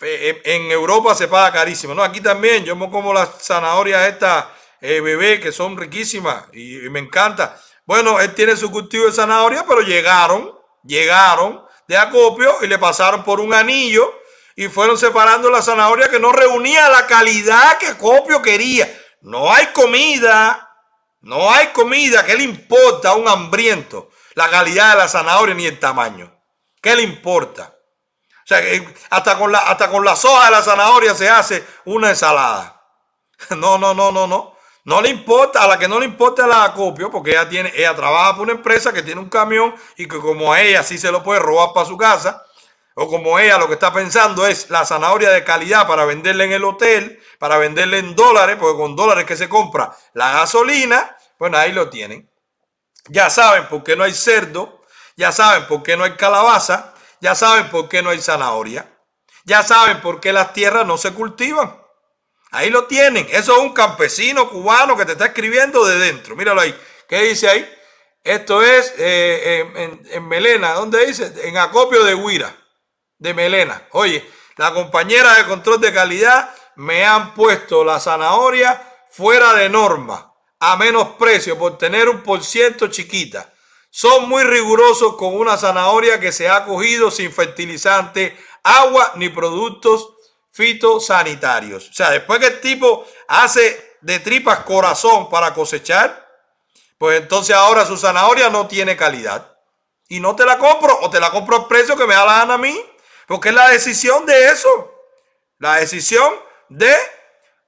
en Europa se paga carísimo. No, aquí también. Yo como las zanahorias estas eh, bebé que son riquísimas y, me encanta. Bueno, él tiene su cultivo de zanahoria, pero llegaron, llegaron de acopio y le pasaron por un anillo y fueron separando la zanahoria que no reunía la calidad que acopio quería. No hay comida, no hay comida. ¿Qué le importa a un hambriento la calidad de la zanahoria ni el tamaño? ¿Qué le importa? O sea, hasta con, la, hasta con las hojas de la zanahoria se hace una ensalada. No, no, no, no, no. No le importa, a la que no le importa la acopio, porque ella tiene, ella trabaja para una empresa que tiene un camión y que como a ella sí se lo puede robar para su casa, o como ella lo que está pensando es la zanahoria de calidad para venderle en el hotel, para venderle en dólares, porque con dólares que se compra la gasolina, bueno, ahí lo tienen. Ya saben por qué no hay cerdo, ya saben por qué no hay calabaza, ya saben por qué no hay zanahoria. Ya saben por qué las tierras no se cultivan. Ahí lo tienen. Eso es un campesino cubano que te está escribiendo de dentro. Míralo ahí. ¿Qué dice ahí? Esto es eh, en, Melena. ¿Dónde dice? En acopio de Huira. De Melena. Oye, la compañera de control de calidad me han puesto la zanahoria fuera de norma. A menos precio por tener un por ciento chiquita. Son muy rigurosos con una zanahoria que se ha cogido sin fertilizante, agua ni productos fitosanitarios. O sea, después que el tipo hace de tripas corazón para cosechar, pues entonces ahora su zanahoria no tiene calidad. Y no te la compro o te la compro al precio que me da la gana a mí. Porque es la decisión de eso. La decisión de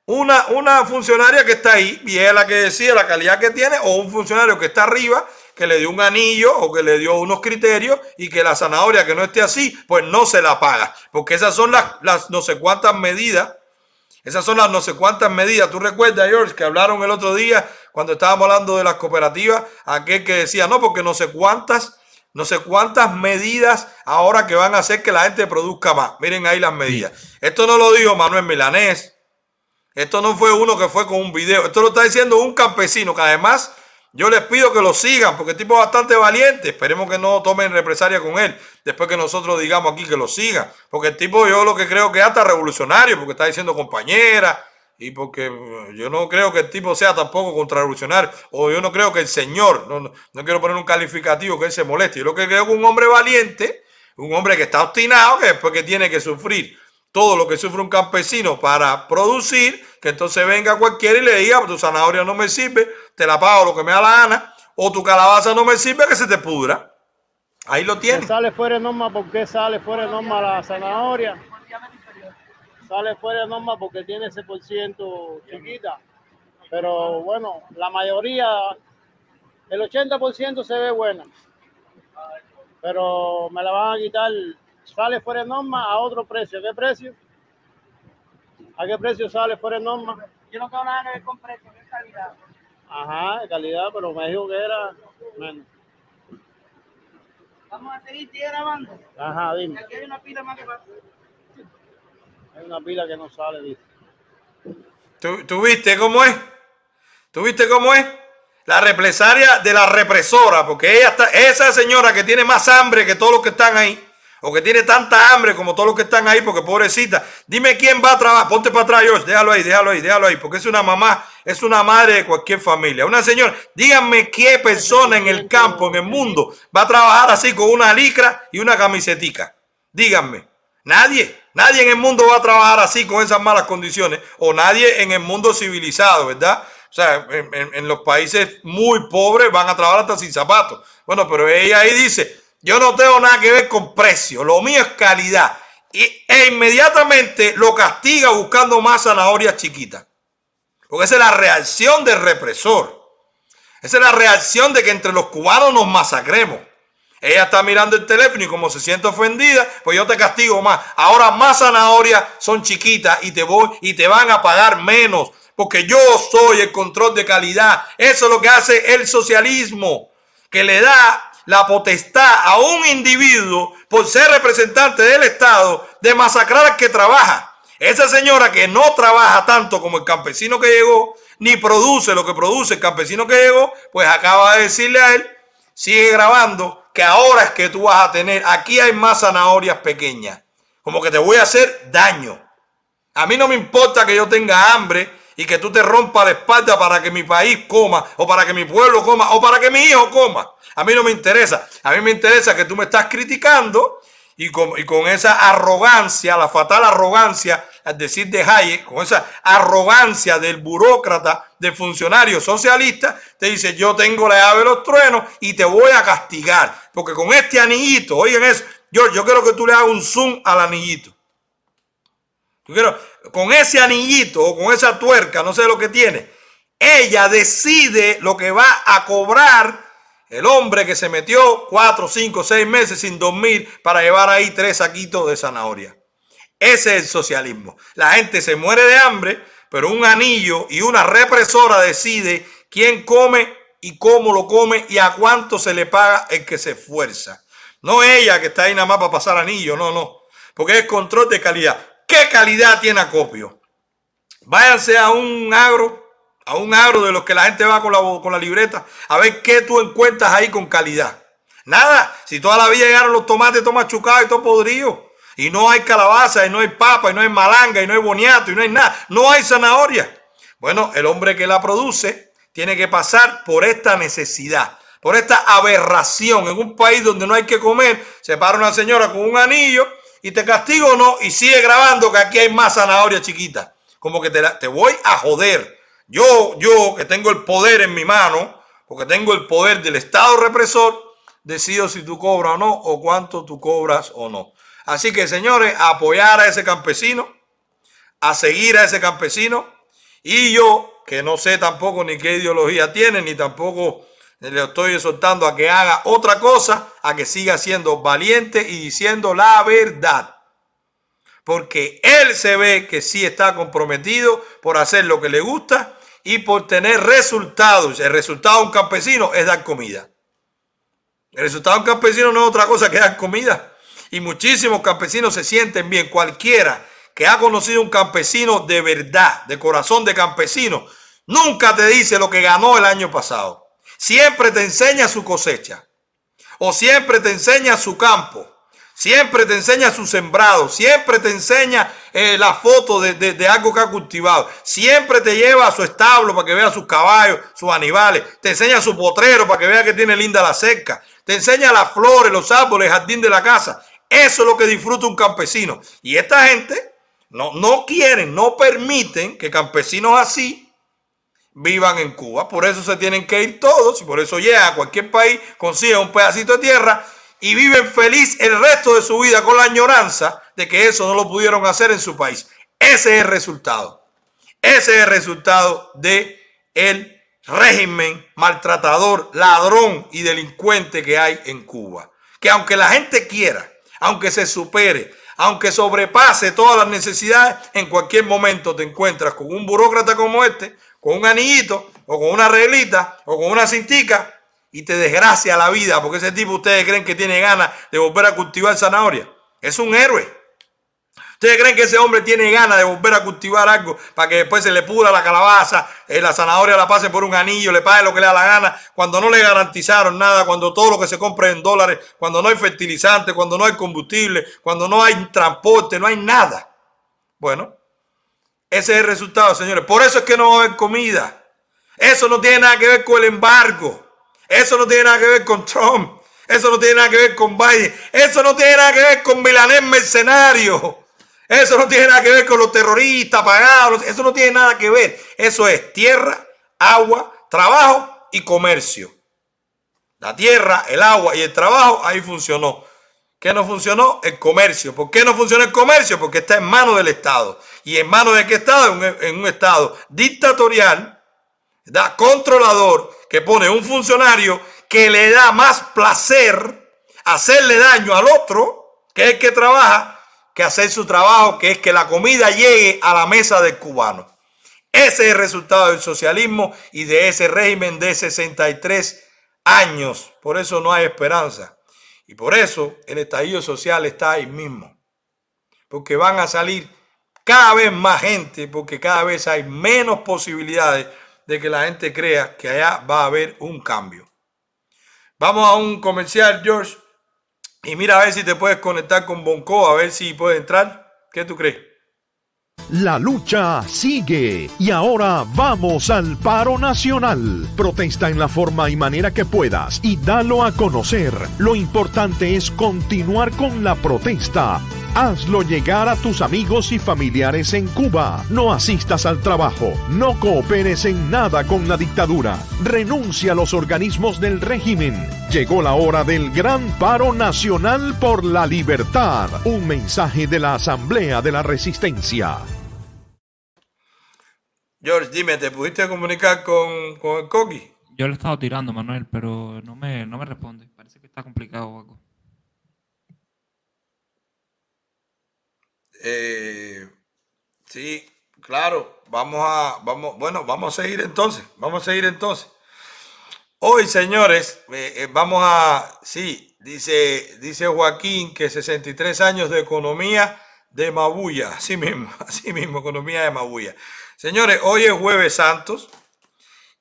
una, una funcionaria que está ahí y es la que decide la calidad que tiene o un funcionario que está arriba que le dio un anillo o que le dio unos criterios y que la zanahoria que no esté así, pues no se la paga. Porque esas son las, las no sé cuántas medidas. Esas son las no sé cuántas medidas. Tú recuerdas, George, que hablaron el otro día cuando estábamos hablando de las cooperativas, aquel que decía, no, porque no sé cuántas, no sé cuántas medidas ahora que van a hacer que la gente produzca más. Miren ahí las medidas. Esto no lo dijo Manuel Milanés. Esto no fue uno que fue con un video. Esto lo está diciendo un campesino que además yo les pido que lo sigan porque el tipo es bastante valiente. Esperemos que no tomen represalia con él. Después que nosotros digamos aquí que lo sigan. Porque el tipo yo lo que creo que es hasta revolucionario porque está diciendo compañera. Y porque mm, yo no creo que el tipo sea tampoco contrarrevolucionario, o yo no creo que el señor, no, no, quiero poner un calificativo que él se moleste, yo lo que creo que un hombre valiente, un hombre que está obstinado, que después que tiene que sufrir todo lo que sufre un campesino para producir, que entonces venga cualquiera y le diga, tu zanahoria no me sirve, te la pago lo que me da la gana, o tu calabaza no me sirve, que se te pudra. Ahí lo tiene. Sale fuera de norma, ¿por qué sale fuera de norma la zanahoria? Sale fuera de norma porque tiene ese por ciento chiquita. Pero bueno, la mayoría, el 80% se ve buena. Pero me la van a quitar, sale fuera de norma a otro precio. ¿Qué precio? ¿A qué precio sale fuera de norma? Yo no tengo nada que ver con precio, es calidad. Ajá, de calidad, pero me dijo que era menos. Vamos a seguir grabando. Ajá, dime. Aquí hay una pila más que pasa. Hay una pila que no sale, dice. ¿Tú, tú viste cómo es? ¿Tú viste cómo es? La represaria de la represora, porque ella está, esa señora que tiene más hambre que todos los que están ahí, o que tiene tanta hambre como todos los que están ahí, porque pobrecita, dime quién va a trabajar, ponte para atrás, George, déjalo ahí, déjalo ahí, déjalo ahí, porque es una mamá, es una madre de cualquier familia. Una señora, díganme qué persona en el campo, en el mundo, va a trabajar así con una licra y una camisetica. Díganme, nadie, nadie en el mundo va a trabajar así con esas malas condiciones, o nadie en el mundo civilizado, ¿verdad? O sea, en, los países muy pobres van a trabajar hasta sin zapatos. Bueno, pero ella ahí dice, yo no tengo nada que ver con precio, lo mío es calidad. Y, e inmediatamente lo castiga buscando más zanahorias chiquitas. Porque esa es la reacción del represor. Esa es la reacción de que entre los cubanos nos masacremos. Ella está mirando el teléfono y como se siente ofendida, pues yo te castigo más. Ahora más zanahorias son chiquitas y te voy y te van a pagar menos. Porque yo soy el control de calidad. Eso es lo que hace el socialismo. Que le da la potestad a un individuo por ser representante del Estado de masacrar al que trabaja. Esa señora que no trabaja tanto como el campesino que llegó, ni produce lo que produce el campesino que llegó, pues acaba de decirle a él, sigue grabando, que ahora es que tú vas a tener, aquí hay más zanahorias pequeñas, como que te voy a hacer daño. A mí no me importa que yo tenga hambre y que tú te rompas la espalda para que mi país coma, o para que mi pueblo coma, o para que mi hijo coma. A mí no me interesa. A mí me interesa que tú me estás criticando y con, y con esa arrogancia, la fatal arrogancia, al decir de Hayek, con esa arrogancia del burócrata, del funcionario socialista, te dice, yo tengo la llave de los truenos y te voy a castigar. Porque con este anillito, oigan eso, yo, yo quiero que tú le hagas un zoom al anillito. Quiero, con ese anillito o con esa tuerca, no sé lo que tiene, ella decide lo que va a cobrar el hombre que se metió cuatro, cinco, seis meses sin dormir para llevar ahí tres saquitos de zanahoria. Ese es el socialismo. La gente se muere de hambre, pero un anillo y una represora decide quién come y cómo lo come y a cuánto se le paga el que se esfuerza. No ella que está ahí nada más para pasar anillo, no, no. Porque es control de calidad. ¿Qué calidad tiene Acopio? Váyanse a un agro, a un agro de los que la gente va con la, con la libreta, a ver qué tú encuentras ahí con calidad. Nada, si toda la vida llegaron los tomates, todos machucados y todo podrido. Y no hay calabaza, y no hay papa, y no hay malanga, y no hay boniato, y no hay nada. No hay zanahoria. Bueno, el hombre que la produce tiene que pasar por esta necesidad, por esta aberración. En un país donde no hay que comer, se para una señora con un anillo y te castigo o no, y sigue grabando que aquí hay más zanahoria chiquita. Como que te, te voy a joder. Yo, yo que tengo el poder en mi mano, porque tengo el poder del Estado represor, decido si tú cobras o no, o cuánto tú cobras o no. Así que, señores, apoyar a ese campesino, a seguir a ese campesino, y yo, que no sé tampoco ni qué ideología tiene, ni tampoco le estoy exhortando a que haga otra cosa, a que siga siendo valiente y diciendo la verdad. Porque él se ve que sí está comprometido por hacer lo que le gusta y por tener resultados. El resultado de un campesino es dar comida. El resultado de un campesino no es otra cosa que dar comida. Y muchísimos campesinos se sienten bien. Cualquiera que ha conocido un campesino de verdad, de corazón de campesino, nunca te dice lo que ganó el año pasado. Siempre te enseña su cosecha. O siempre te enseña su campo. Siempre te enseña su sembrado. Siempre te enseña eh, la foto de, de- algo que ha cultivado. Siempre te lleva a su establo para que vea sus caballos, sus animales. Te enseña su potrero para que vea que tiene linda la cerca. Te enseña las flores, los árboles, el jardín de la casa. Eso es lo que disfruta un campesino. Y esta gente no, no no permiten que campesinos así vivan en Cuba. Por eso se tienen que ir todos y por eso llegan a cualquier país, consiguen un pedacito de tierra y viven feliz el resto de su vida con la añoranza de que eso no lo pudieron hacer en su país. Ese es el resultado. Ese es el resultado de el régimen maltratador, ladrón y delincuente que hay en Cuba. Que aunque la gente quiera, aunque se supere, aunque sobrepase todas las necesidades, en cualquier momento te encuentras con un burócrata como este, con un anillito, o con una reglita, o con una cintica, y te desgracia la vida, porque ese tipo ustedes creen que tiene ganas de volver a cultivar zanahoria. Es un héroe. ¿Ustedes creen que ese hombre tiene ganas de volver a cultivar algo para que después se le pudra la calabaza, eh, la zanahoria la pase por un anillo, le pague lo que le da la gana, cuando no le garantizaron nada, cuando todo lo que se compra en dólares, cuando no hay fertilizante, cuando no hay combustible, cuando no hay transporte, no hay nada? Bueno, ese es el resultado, señores. Por eso es que no va a haber comida. Eso no tiene nada que ver con el embargo. Eso no tiene nada que ver con Trump. Eso no tiene nada que ver con Biden. Eso no tiene nada que ver con Milanés mercenario. Eso no tiene nada que ver con los terroristas pagados. Eso no tiene nada que ver. Eso es tierra, agua, trabajo y comercio. La tierra, el agua y el trabajo, ahí funcionó. ¿Qué no funcionó? El comercio. ¿Por qué no funciona el comercio? Porque está en manos del Estado. ¿Y en manos de qué Estado? En un Estado dictatorial, ¿verdad? controlador, que pone un funcionario que le da más placer hacerle daño al otro, que es el que trabaja, que hacer su trabajo, que es que la comida llegue a la mesa del cubano. Ese es el resultado del socialismo y de ese régimen de 63 años. Por eso no hay esperanza. Y por eso el estallido social está ahí mismo. Porque van a salir cada vez más gente, porque cada vez hay menos posibilidades de que la gente crea que allá va a haber un cambio. Vamos a un comercial, George. Y mira a ver si te puedes conectar con Bonco, a ver si puede entrar. ¿Qué tú crees? La lucha sigue y ahora vamos al paro nacional. Protesta en la forma y manera que puedas y dalo a conocer. Lo importante es continuar con la protesta. Hazlo llegar a tus amigos y familiares en Cuba. No asistas al trabajo. No cooperes en nada con la dictadura. Renuncia a los organismos del régimen. Llegó la hora del gran paro nacional por la libertad. Un mensaje de la Asamblea de la Resistencia. George, dime, ¿te pudiste comunicar con, con el Coqui? Yo le he estado tirando, Manuel, pero no me, no me responde. Parece que está complicado o algo. Eh, sí, claro, vamos a, vamos, bueno, vamos a seguir entonces, vamos a seguir entonces. Hoy, señores, eh, eh, vamos a, sí, dice, dice Joaquín que 63 años de economía de Mabuya, así mismo, así mismo, economía de Mabuya. Señores, hoy es jueves santos.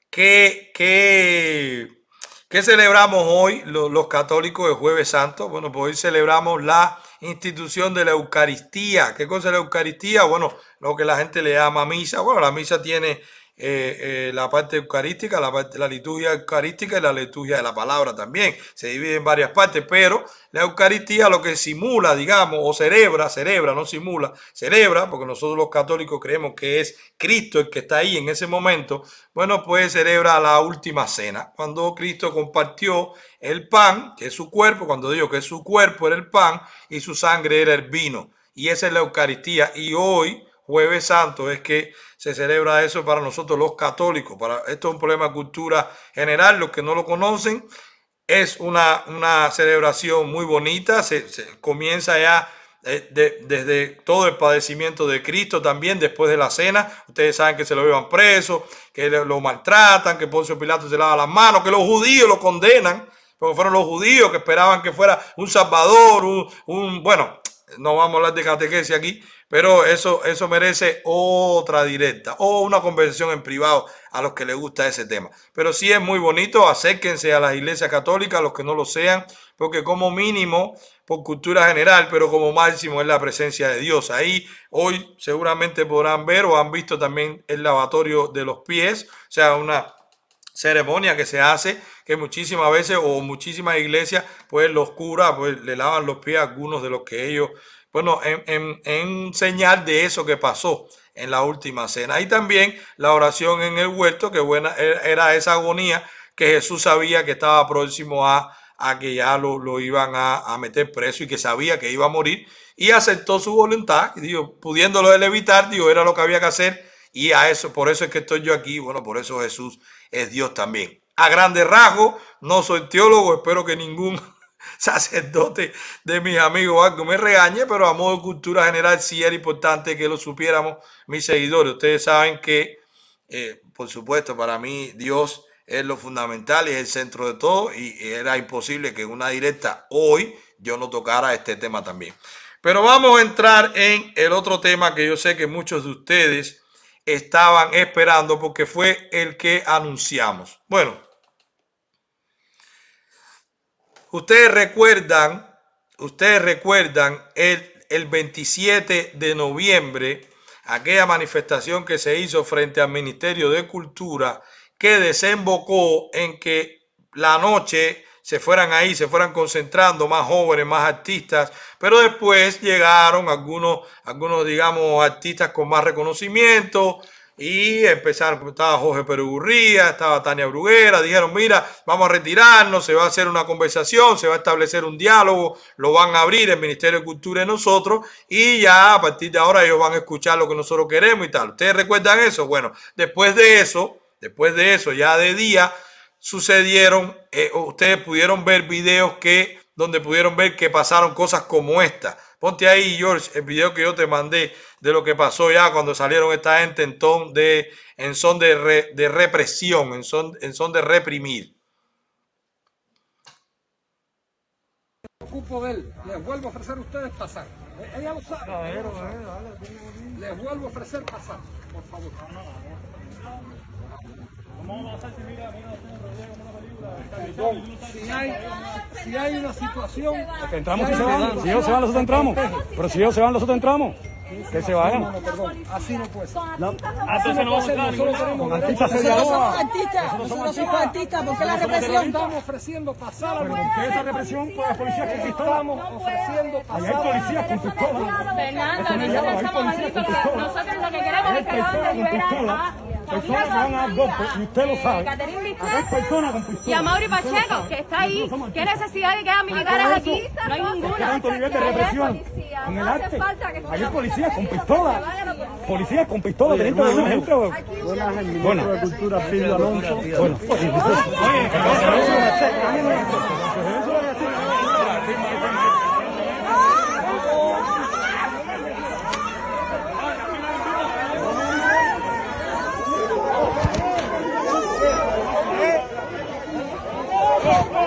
¿Qué, qué, qué celebramos hoy los, católicos de jueves santo? Bueno, pues hoy celebramos la institución de la Eucaristía. ¿Qué cosa es la Eucaristía? Bueno, lo que la gente le llama misa. Bueno, la misa tiene eh, eh, la parte eucarística, la, la liturgia eucarística y la liturgia de la palabra también. Se divide en varias partes, pero la Eucaristía lo que simula, digamos, o celebra, celebra, no simula, celebra, porque nosotros los católicos creemos que es Cristo el que está ahí en ese momento, bueno, pues celebra la última cena, cuando Cristo compartió el pan, que es su cuerpo, cuando digo que su cuerpo era el pan y su sangre era el vino. Y esa es la Eucaristía. Y hoy, jueves santo, es que se celebra eso para nosotros los católicos. Para, esto es un problema de cultura general. Los que no lo conocen, es una, una celebración muy bonita. Se, comienza ya eh, de, desde todo el padecimiento de Cristo también después de la cena. Ustedes saben que se lo llevan preso, que lo, lo maltratan, que Poncio Pilato se lava las manos, que los judíos lo condenan, porque fueron los judíos que esperaban que fuera un salvador, un, un bueno, no vamos a hablar de catequesis aquí, pero eso, eso merece otra directa o una conversación en privado a los que les gusta ese tema. Pero sí es muy bonito, acérquense a las iglesias católicas, a los que no lo sean, porque como mínimo, por cultura general, pero como máximo es la presencia de Dios. Ahí hoy seguramente podrán ver o han visto también el lavatorio de los pies, o sea, una ceremonia que se hace que muchísimas veces o muchísimas iglesias pues los curas pues le lavan los pies a algunos de los que ellos bueno en, en, señal de eso que pasó en la última cena. Y también la oración en el huerto que buena era esa agonía que Jesús sabía que estaba próximo a, a que ya lo, lo iban a, a, meter preso y que sabía que iba a morir. Y aceptó su voluntad y dijo pudiéndolo él evitar era lo que había que hacer. Y a eso por eso es que estoy yo aquí. Bueno por eso Jesús es Dios también. A grande rasgo, no soy teólogo, espero que ningún sacerdote de mis amigos algo me regañe, pero a modo de cultura general sí era importante que lo supiéramos mis seguidores. Ustedes saben que, eh, por supuesto, para mí Dios es lo fundamental y es el centro de todo y era imposible que en una directa hoy yo no tocara este tema también. Pero vamos a entrar en el otro tema que yo sé que muchos de ustedes estaban esperando porque fue el que anunciamos. Bueno, ustedes recuerdan, ustedes recuerdan el, el 27 de noviembre, aquella manifestación que se hizo frente al Ministerio de Cultura que desembocó en que la noche se fueran ahí, se fueran concentrando más jóvenes, más artistas, pero después llegaron algunos, algunos digamos, artistas con más reconocimiento, y empezaron, estaba Jorge Perugurría, estaba Tania Bruguera, dijeron, mira, vamos a retirarnos, se va a hacer una conversación, se va a establecer un diálogo, lo van a abrir el Ministerio de Cultura y nosotros, y ya a partir de ahora ellos van a escuchar lo que nosotros queremos y tal. ¿Ustedes recuerdan eso? Bueno, después de eso, después de eso, ya de día, sucedieron, eh, ustedes pudieron ver videos que, donde pudieron ver que pasaron cosas como esta. Ponte ahí, George, el video que yo te mandé de lo que pasó ya cuando salieron esta gente en, ton de, en son de, de represión, en son, en son de reprimir. Ocupo de él. Les vuelvo a ofrecer a ustedes pasar. Ella lo sabe. Les vuelvo a ofrecer pasar, por favor. ¿Cómo vamos a hacer si mira, mira, si hay, si hay una situación. Que entramos si se van. Si ellos se van, nosotros entramos. Pero si ellos se van, nosotros entramos. Que se vayan. Así no puede ser. Así no puede ser. Nosotros queremos. Artistas Nosotros somos artistas. Nosotros somos artistas. ¿Por qué la represión? Estamos ofreciendo pasar. Pero ¿por qué esa represión con las policías con pistola? Estamos ofreciendo pasar. Hay policías con pistola. Fernando, nosotros estamos aquí porque nosotros lo que queremos es que la liberar a personas que van a dar golpes, y usted lo sabe. Acá personas con y a. Mauri Pacheco, que está ahí. ¿Qué necesidad de que haya militares aquí? No hay ¿Qué ninguna. tanto nivel de represión en el arte? Hay policías con pistola. Policías con pistola teniendo de. Bueno. Cultura, Alonso. Bueno.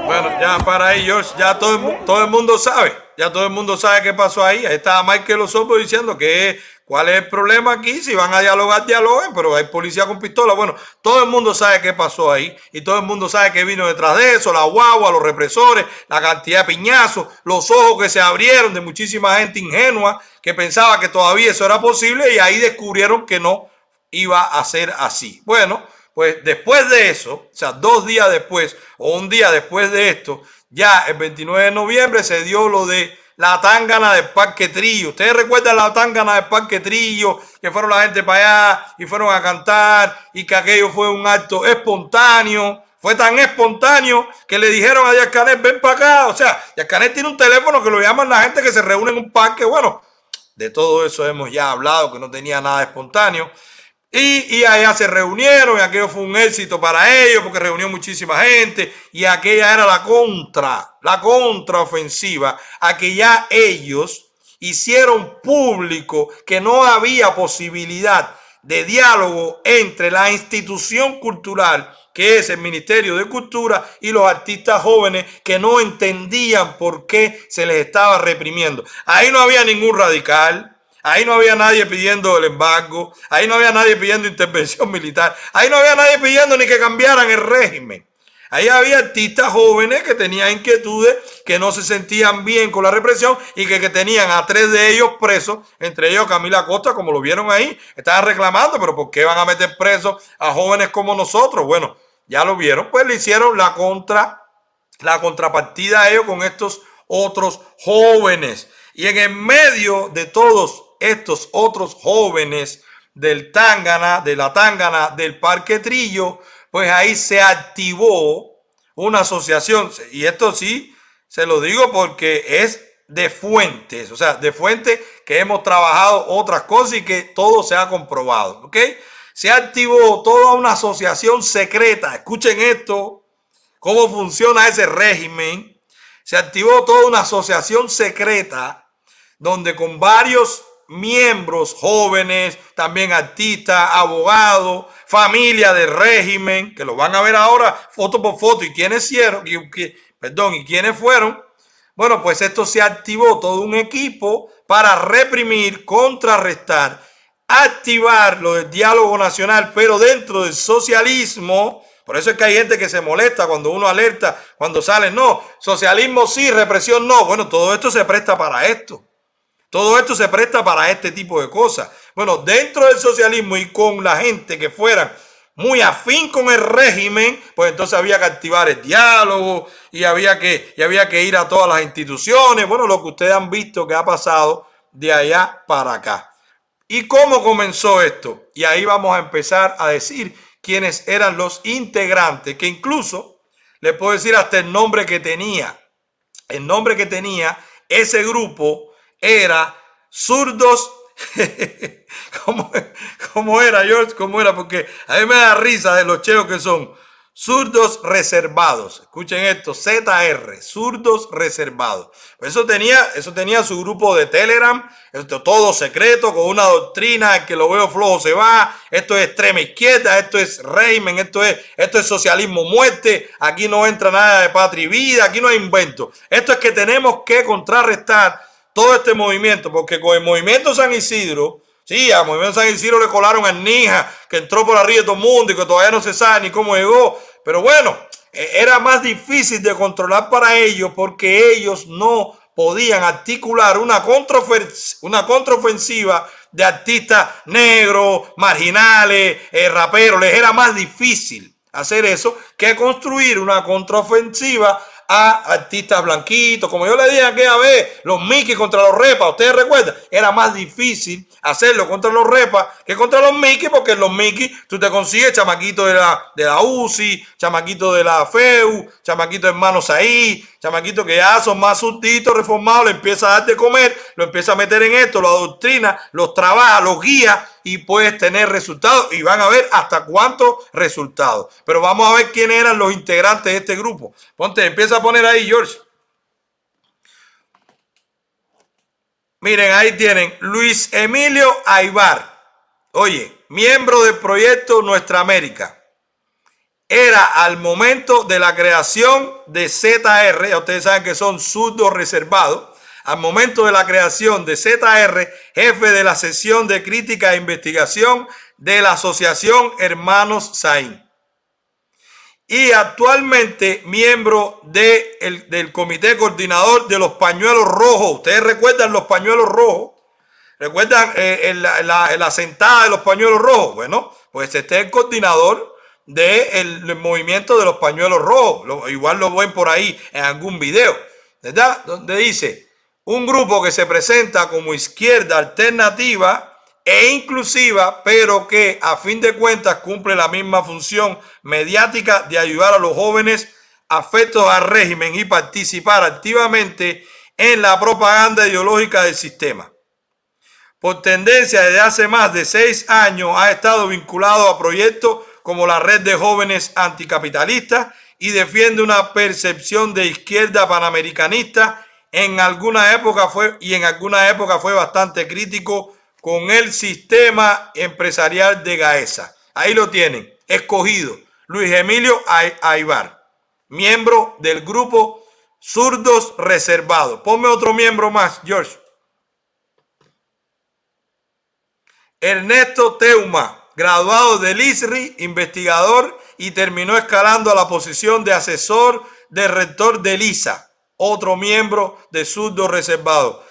Bueno, ya para George, ya todo todo el mundo sabe, ya todo el mundo sabe qué pasó ahí. Ahí estaba Michael Osorbo diciendo que cuál es el problema aquí, si van a dialogar, dialoguen, pero hay policía con pistola. Bueno, todo el mundo sabe qué pasó ahí y todo el mundo sabe que vino detrás de eso, la guagua, los represores, la cantidad de piñazos, los ojos que se abrieron de muchísima gente ingenua que pensaba que todavía eso era posible y ahí descubrieron que no iba a ser así. Bueno, pues después de eso, o sea, dos días después o un día después de esto, ya el 29 de noviembre se dio lo de la tangana del Parque Trillo. Ustedes recuerdan la tangana del Parque Trillo, que fueron la gente para allá y fueron a cantar y que aquello fue un acto espontáneo. Fue tan espontáneo que le dijeron a Díaz Canel, ven para acá. O sea, Díaz Canel tiene un teléfono que lo llaman la gente que se reúne en un parque. Bueno, de todo eso hemos ya hablado, que no tenía nada espontáneo. Y, allá se reunieron y aquello fue un éxito para ellos porque reunió muchísima gente y aquella era la contra, la contraofensiva a que ya ellos hicieron público que no había posibilidad de diálogo entre la institución cultural que es el Ministerio de Cultura, y los artistas jóvenes que no entendían por qué se les estaba reprimiendo. Ahí no había ningún radical, Ahí no había nadie pidiendo el embargo. Ahí no había nadie pidiendo intervención militar. Ahí no había nadie pidiendo ni que cambiaran el régimen. Ahí había artistas jóvenes que tenían inquietudes, que no se sentían bien con la represión y que, tenían a tres de ellos presos, entre ellos Camila Costa, como lo vieron ahí, estaban reclamando, pero ¿por qué van a meter presos a jóvenes como nosotros? Bueno, ya lo vieron, pues le hicieron la contra, la contrapartida a ellos con estos otros jóvenes. Y en el medio de todos estos otros jóvenes del Tángana, de la Tángana, del Parque Trillo, pues ahí se activó una asociación. Y esto sí, se lo digo porque es de fuentes, o sea, de fuentes que hemos trabajado otras cosas y que todo se ha comprobado, ¿ok? Se activó toda una asociación secreta, escuchen esto, cómo funciona ese régimen. Se activó toda una asociación secreta donde con varios miembros jóvenes, también artistas, abogados, familia del régimen, que lo van a ver ahora foto por foto, y quiénes hicieron, perdón, y quiénes fueron. Bueno, pues esto se activó todo un equipo para reprimir, contrarrestar, activar lo del diálogo nacional, pero dentro del socialismo. Por eso es que hay gente que se molesta cuando uno alerta, cuando sale, no, socialismo sí, represión no. Bueno, todo esto se presta para esto. Todo esto se presta para este tipo de cosas. Bueno, dentro del socialismo y con la gente que fuera muy afín con el régimen, pues entonces había que activar el diálogo y había que, y había que ir a todas las instituciones. Bueno, lo que ustedes han visto que ha pasado de allá para acá. ¿Y cómo comenzó esto? Y ahí vamos a empezar a decir quiénes eran los integrantes, que incluso les puedo decir hasta el nombre que tenía. El nombre que tenía ese grupo era zurdos. ¿Cómo, era, George? ¿Cómo era? Porque a mí me da risa de los cheos que son zurdos reservados. Escuchen esto, ZR, zurdos reservados. Eso tenía, eso tenía su grupo de Telegram, esto todo secreto, con una doctrina, que lo veo flojo se va, esto es extrema izquierda, esto es régimen, esto es, esto es socialismo muerte, aquí no entra nada de patria y vida, aquí no hay invento. Esto es que tenemos que contrarrestar todo este movimiento, porque con el movimiento San Isidro, sí, al movimiento San Isidro le colaron al Nija, que entró por arriba de todo el mundo y que todavía no se sabe ni cómo llegó, pero bueno, e, era más difícil de controlar para ellos porque ellos no podían articular una, una contraofensiva de artistas negros, marginales, eh, raperos. Les era más difícil hacer eso que construir una contraofensiva a artistas blanquitos. Como yo le dije aquella vez, los Mickey contra los Repas, ustedes recuerdan, era más difícil hacerlo contra los Repas que contra los Mickey, porque los Mickey tú te consigues chamaquito de la, de la UCI, chamaquito de la FEU, chamaquito de hermanos ahí, chamaquito que ya son más súbditos, reformados, le empieza a dar de comer, lo empieza a meter en esto, lo adoctrina, los trabaja, los guía y puedes tener resultados y van a ver hasta cuántos resultados. Pero vamos a ver quiénes eran los integrantes de este grupo. Ponte, empieza a poner ahí, George. Miren, ahí tienen Luis Emilio Aibar. Oye, miembro del proyecto Nuestra América. Era al momento de la creación de ZR, ustedes saben que son surdos reservados al momento de la creación de ZR, jefe de la sesión de crítica e investigación de la Asociación Hermanos Saín. Y actualmente miembro del comité coordinador de los pañuelos rojos. Ustedes recuerdan los pañuelos rojos. ¿Recuerdan eh, la, sentada de los pañuelos rojos? Bueno, pues este es el coordinador del movimiento de los pañuelos rojos. igual lo ven por ahí en algún video. ¿Verdad? Donde dice, un grupo que se presenta como izquierda alternativa e inclusiva, pero que a fin de cuentas cumple la misma función mediática de ayudar a los jóvenes afectos al régimen y participar activamente en la propaganda ideológica del sistema. Por tendencia desde hace más de seis años ha estado vinculado a proyectos como la Red de Jóvenes Anticapitalistas y defiende una percepción de izquierda panamericanista en alguna época fue y en alguna época fue bastante crítico con el sistema empresarial de Gaesa. Ahí lo tienen, escogido. Luis Emilio Aibar, miembro del grupo Zurdos Reservados. Ponme otro miembro más, George. Ernesto Teuma, graduado del ISRI, investigador y terminó escalando a la posición de asesor de rector del ISA, otro miembro de Zurdos Reservados.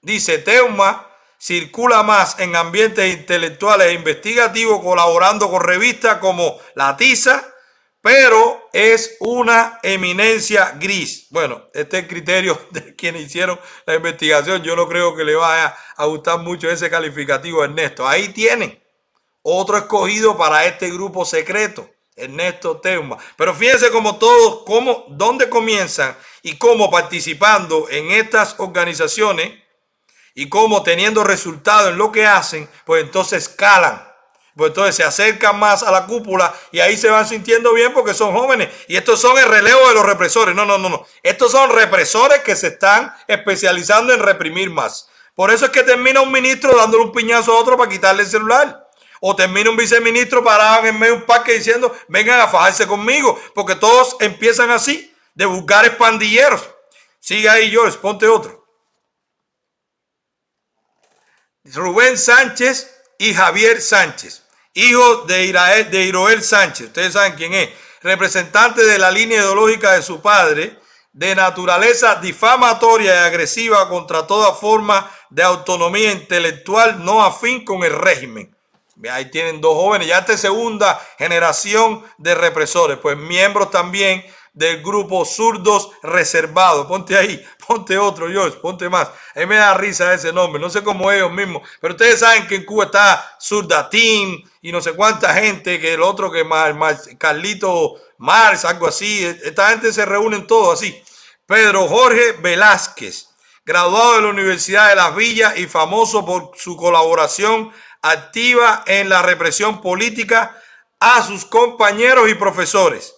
Dice Teuma circula más en ambientes intelectuales e investigativos, colaborando con revistas como La Tiza, pero es una eminencia gris. Bueno, este es el criterio de quienes hicieron la investigación. Yo no creo que le vaya a gustar mucho ese calificativo, Ernesto. Ahí tienen otro escogido para este grupo secreto. Ernesto Teuma. Pero fíjense como todos, cómo, dónde comienzan y cómo participando en estas organizaciones y cómo teniendo resultados en lo que hacen, pues entonces escalan. Pues entonces se acercan más a la cúpula y ahí se van sintiendo bien porque son jóvenes. Y estos son el relevo de los represores. No, no, no, no. Estos son represores que se están especializando en reprimir más. Por eso es que termina un ministro dándole un piñazo a otro para quitarle el celular. O termina un viceministro parado en medio de un parque diciendo, vengan a fajarse conmigo. Porque todos empiezan así, de vulgares pandilleros. Sigue ahí, George, ponte otro. Rubén Sánchez y Javier Sánchez, hijo de, Irael, de Iroel Sánchez, ustedes saben quién es, representante de la línea ideológica de su padre, de naturaleza difamatoria y agresiva contra toda forma de autonomía intelectual no afín con el régimen. Ahí tienen dos jóvenes, ya esta segunda generación de represores, pues miembros también del grupo Zurdos Reservados. Ponte ahí, ponte otro, George, ponte más. A mí me da risa ese nombre, no sé cómo ellos mismos, pero ustedes saben que en Cuba está Surdatín y no sé cuánta gente, que el otro que más, Carlito Mars, algo así. Esta gente se reúnen todos así. Pedro Jorge Velázquez, graduado de la Universidad de Las Villas y famoso por su colaboración activa en la represión política a sus compañeros y profesores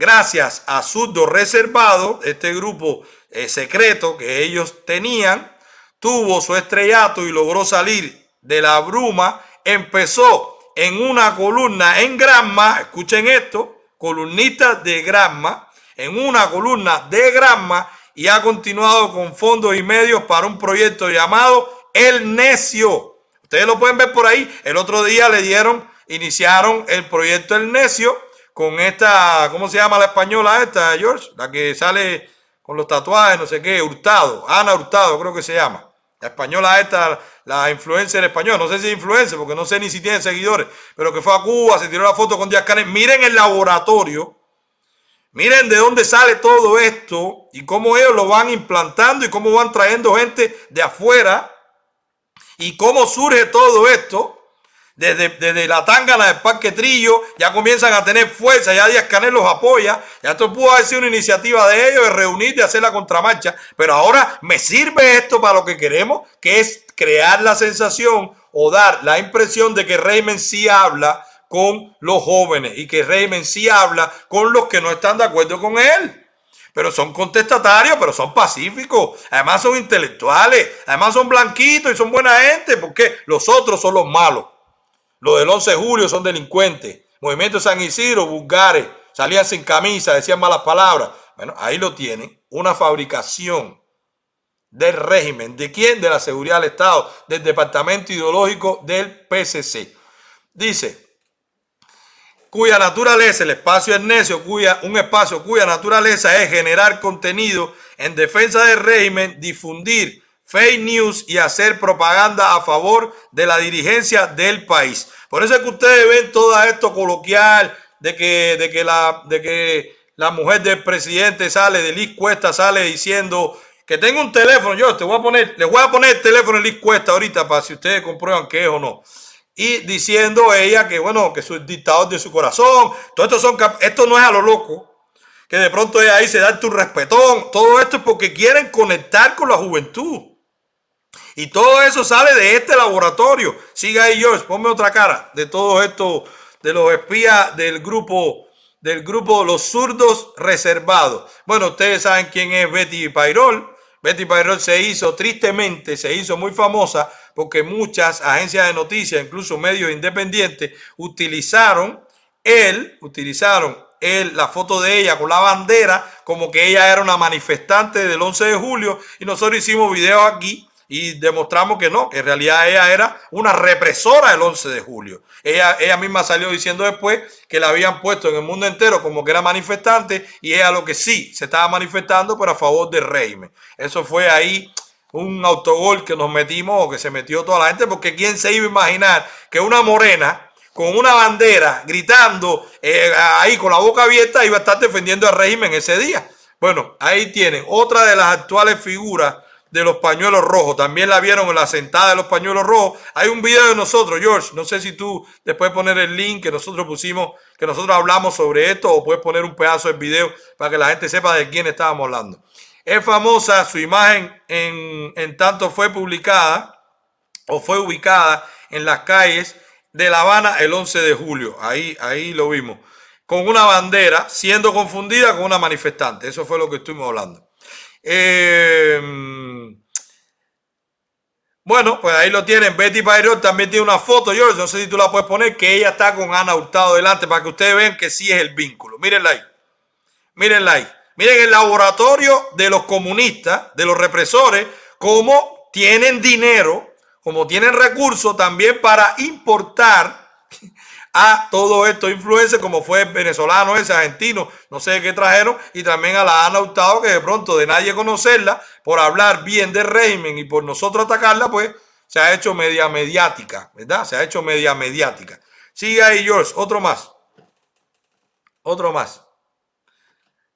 gracias a Surdo Reservado, este grupo eh, secreto que ellos tenían, tuvo su estrellato y logró salir de la bruma, empezó en una columna en Granma, escuchen esto, columnista de Granma, en una columna de Granma y ha continuado con fondos y medios para un proyecto llamado El Necio. Ustedes lo pueden ver por ahí. El otro día le dieron, iniciaron el proyecto El Necio con esta, ¿cómo se llama la española esta, George? La que sale con los tatuajes, no sé qué, Hurtado, Ana Hurtado creo que se llama. La española esta, la influencer española, no sé si es influencer, porque no sé ni si tiene seguidores, pero que fue a Cuba, se tiró la foto con Díaz Canel. Miren el laboratorio, miren de dónde sale todo esto y cómo ellos lo van implantando y cómo van trayendo gente de afuera y cómo surge todo esto desde, la tangana del Parque Trillo, ya comienzan a tener fuerza, ya Díaz Canel los apoya, ya esto pudo haber sido una iniciativa de ellos, de reunir, de hacer la contramarcha, pero ahora me sirve esto para lo que queremos, que es crear la sensación o dar la impresión de que Reymen sí habla con los jóvenes y que Reymen sí habla con los que no están de acuerdo con él. Pero son contestatarios, pero son pacíficos. Además son intelectuales. Además son blanquitos y son buena gente. Porque los otros son los malos. Los del 11 de julio son delincuentes. Movimiento San Isidro, vulgares. Salían sin camisa, decían malas palabras. Bueno, ahí lo tienen. Una fabricación del régimen. ¿De quién? De la seguridad del Estado, del departamento ideológico del PCC. Dice, cuya naturaleza, el espacio es necio, cuya, un espacio cuya naturaleza es generar contenido en defensa del régimen, difundir fake news y hacer propaganda a favor de la dirigencia del país. Por eso es que ustedes ven todo esto coloquial de que, de que, la, de que la mujer del presidente sale, de Liz Cuesta sale diciendo que tengo un teléfono, yo te voy a poner, les voy a poner el teléfono de Liz Cuesta ahorita para si ustedes comprueban que es o no. Y diciendo ella que, bueno, que es dictador de su corazón. Todo esto son, esto no es a lo loco que de pronto ella dice darte un respetón. Todo esto es porque quieren conectar con la juventud. Y todo eso sale de este laboratorio. Siga ahí, George, ponme otra cara de todo esto, de los espías del grupo, del grupo Los Zurdos Reservados. Bueno, ustedes saben quién es Betty Pairol. Betty Pairol se hizo, tristemente, se hizo muy famosa porque muchas agencias de noticias, incluso medios independientes, utilizaron él, utilizaron él, la foto de ella con la bandera, como que ella era una manifestante del 11 de julio, y nosotros hicimos videos aquí y demostramos que no, que en realidad ella era una represora del 11 de julio. Ella, ella misma salió diciendo después que la habían puesto en el mundo entero como que era manifestante y ella lo que sí se estaba manifestando pero a favor del régimen. Eso fue ahí un autogol que nos metimos o que se metió toda la gente porque quién se iba a imaginar que una morena con una bandera gritando eh, ahí con la boca abierta iba a estar defendiendo al régimen ese día. Bueno, ahí tienen otra de las actuales figuras de los pañuelos rojos. También la vieron en la sentada de los pañuelos rojos. Hay un video de nosotros, George. No sé si tú después poner el link que nosotros pusimos, que nosotros hablamos sobre esto, o puedes poner un pedazo del video para que la gente sepa de quién estábamos hablando. Es famosa su imagen en, en tanto fue publicada o fue ubicada en las calles de La Habana el 11 de julio. Ahí, ahí lo vimos. Con una bandera siendo confundida con una manifestante. Eso fue lo que estuvimos hablando. Eh, bueno, pues ahí lo tienen. Betty Bayrón también tiene una foto, George. No sé si tú la puedes poner, que ella está con Ana Hurtado delante para que ustedes vean que sí es el vínculo. Mírenla ahí. Mírenla ahí. Miren el laboratorio de los comunistas, de los represores, cómo tienen dinero, como tienen recursos también para importar a todos estos influencers, como fue venezolano ese, argentino, no sé qué trajeron, y también a la Ana Hurtado, que de pronto de nadie conocerla, por hablar bien del régimen y por nosotros atacarla, pues se ha hecho media mediática, ¿verdad? Se ha hecho media mediática. Sigue ahí, George, otro más. Otro más.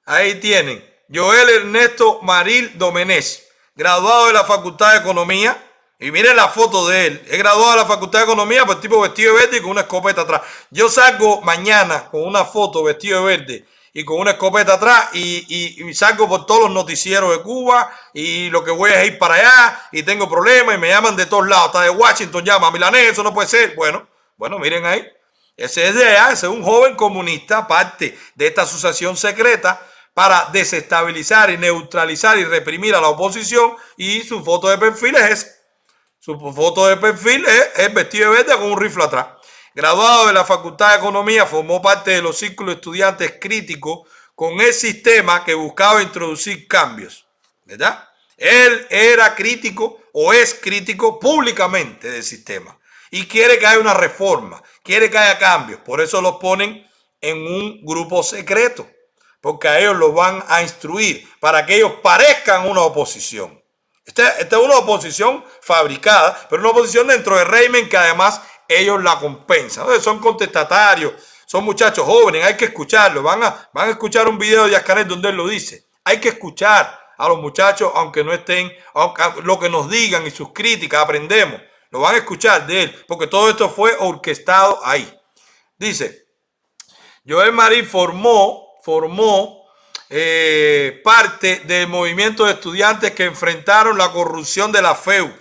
Ahí tienen. Joel Ernesto Maril Domenés, graduado de la Facultad de Economía, y miren la foto de él. He graduado de la Facultad de Economía, pues tipo vestido de verde y con una escopeta atrás. Yo salgo mañana con una foto vestido de verde y con una escopeta atrás y, y, salgo por todos los noticieros de Cuba y lo que voy es ir para allá y tengo problemas y me llaman de todos lados. Está de Washington, llama a Milanés, eso no puede ser. Bueno, bueno, miren ahí. Ese es de allá, ese es un joven comunista, parte de esta asociación secreta para desestabilizar y neutralizar y reprimir a la oposición y su foto de perfil es esa. Su foto de perfil es, vestido de verde con un rifle atrás. Graduado de la Facultad de Economía, formó parte de los círculos de estudiantes críticos con el sistema que buscaba introducir cambios. ¿Verdad? Él era crítico o es crítico públicamente del sistema y quiere que haya una reforma, quiere que haya cambios. Por eso los ponen en un grupo secreto, porque a ellos los van a instruir para que ellos parezcan una oposición. Esta, es una oposición fabricada, pero una oposición dentro del régimen que además ellos la compensan. son contestatarios, son muchachos jóvenes, hay que escucharlo. Van a, van a escuchar un video de Ascanet donde él lo dice. Hay que escuchar a los muchachos, aunque no estén, lo que nos digan y sus críticas, aprendemos. Lo van a escuchar de él, porque todo esto fue orquestado ahí. Dice, Joel Marín formó, formó eh, parte del movimiento de estudiantes que enfrentaron la corrupción de la FEU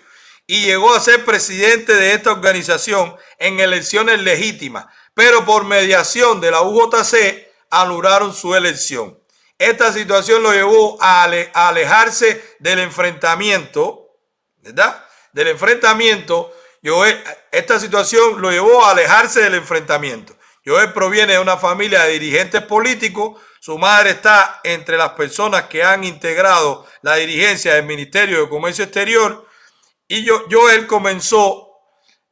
y llegó a ser presidente de esta organización en elecciones legítimas, pero por mediación de la UJC anularon su elección. Esta situación lo llevó a, alejarse del enfrentamiento, ¿verdad? Del enfrentamiento. esta situación lo llevó a alejarse del enfrentamiento. Joel proviene de una familia de dirigentes políticos su madre está entre las personas que han integrado la dirigencia del Ministerio de Comercio Exterior y Joel comenzó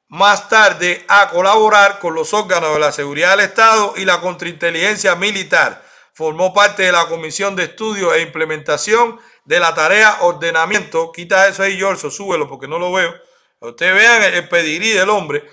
más tarde a colaborar con los órganos de la seguridad del Estado y la contrainteligencia militar. Formó parte de la Comisión de Estudio e Implementación de la tarea ordenamiento. Quita eso ahí, George, súbelo porque no lo veo. Ustedes vean el pedigrí del hombre.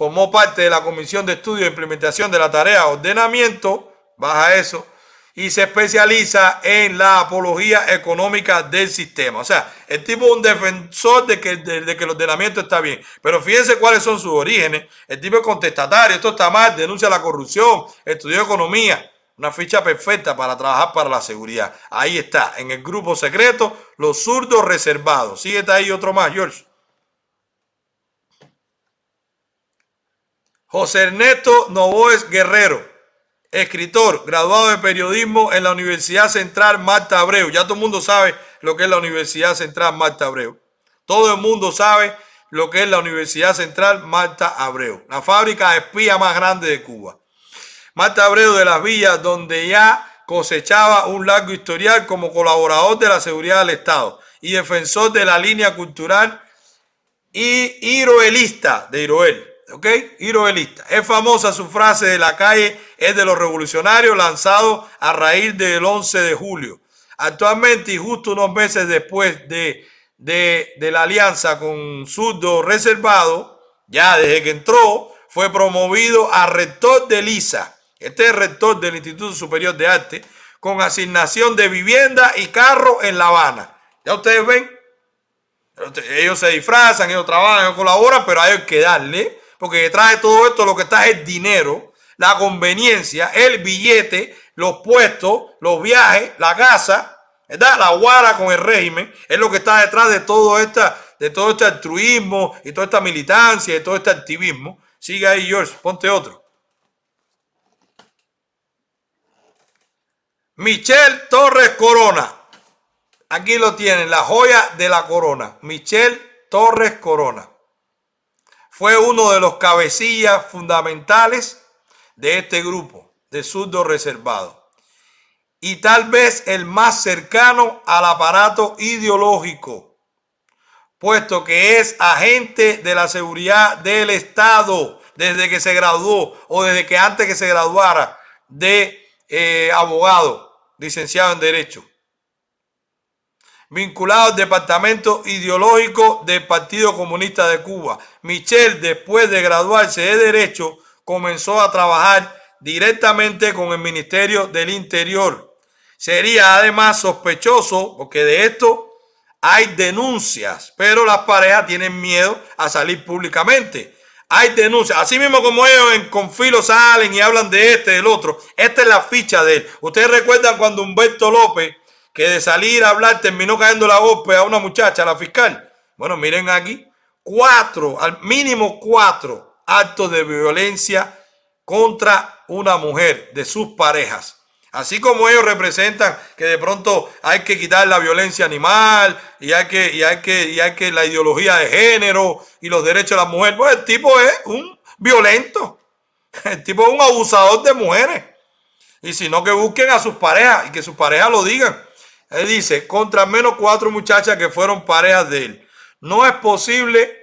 Formó parte de la Comisión de Estudio e Implementación de la tarea ordenamiento baja eso, y se especializa en la apología económica del sistema. O sea, el tipo es un defensor de que, de, que el ordenamiento está bien. Pero fíjense cuáles son sus orígenes. El tipo es contestatario, esto está mal, denuncia la corrupción, estudió economía. Una ficha perfecta para trabajar para la seguridad. Ahí está, en el grupo secreto, los zurdos reservados. Síguete ahí otro más, George. José Ernesto Novoes Guerrero escritor, graduado de periodismo en la Universidad Central Marta Abreu. Ya todo el mundo sabe lo que es la Universidad Central Marta Abreu. Todo el mundo sabe lo que es la Universidad Central Marta Abreu, la fábrica espía más grande de Cuba. Marta Abreu de las Villas, donde ya cosechaba un largo historial como colaborador de la seguridad del Estado y defensor de la línea cultural y iroelista de Iroel. ¿Ok? Iroelista. Es famosa su frase de la calle, es de los revolucionarios, lanzado a raíz del 11 de julio. Actualmente y justo unos meses después de, de, la alianza con Surdo Reservado, ya desde que entró, fue promovido a rector de LISA. Este es rector del Instituto Superior de Arte, con asignación de vivienda y carro en La Habana. Ya ustedes ven, ellos se disfrazan, ellos trabajan, ellos colaboran, pero hay que darle, porque detrás de todo esto lo que está es el dinero, la conveniencia, el billete, los puestos, los viajes, la casa, ¿verdad? La guara con el régimen, es lo que está detrás de todo, esta, de todo este altruismo y toda esta militancia y todo este activismo. Sigue ahí, George, ponte otro. Michelle Torres Corona. Aquí lo tienen, la joya de la corona. Michelle Torres Corona. Fue uno de los cabecillas fundamentales de este grupo de surdo reservado. Y tal vez el más cercano al aparato ideológico, puesto que es agente de la seguridad del Estado desde que se graduó o desde que antes que se graduara de eh, abogado, licenciado en Derecho vinculado al departamento ideológico del Partido Comunista de Cuba. Michel, después de graduarse de Derecho, comenzó a trabajar directamente con el Ministerio del Interior. Sería además sospechoso, porque de esto hay denuncias, pero las parejas tienen miedo a salir públicamente. Hay denuncias, así mismo como ellos en Confilo salen y hablan de este, del otro. Esta es la ficha de él. Ustedes recuerdan cuando Humberto López que de salir a hablar terminó cayendo la golpe a una muchacha, a la fiscal. Bueno, miren aquí, cuatro, al mínimo cuatro actos de violencia contra una mujer de sus parejas. Así como ellos representan que de pronto hay que quitar la violencia animal y hay que, y hay que, y hay que la ideología de género y los derechos de la mujer. Pues el tipo es un violento. El tipo es un abusador de mujeres. Y si no, que busquen a sus parejas y que sus parejas lo digan. Él dice, contra menos cuatro muchachas que fueron parejas de él. No es posible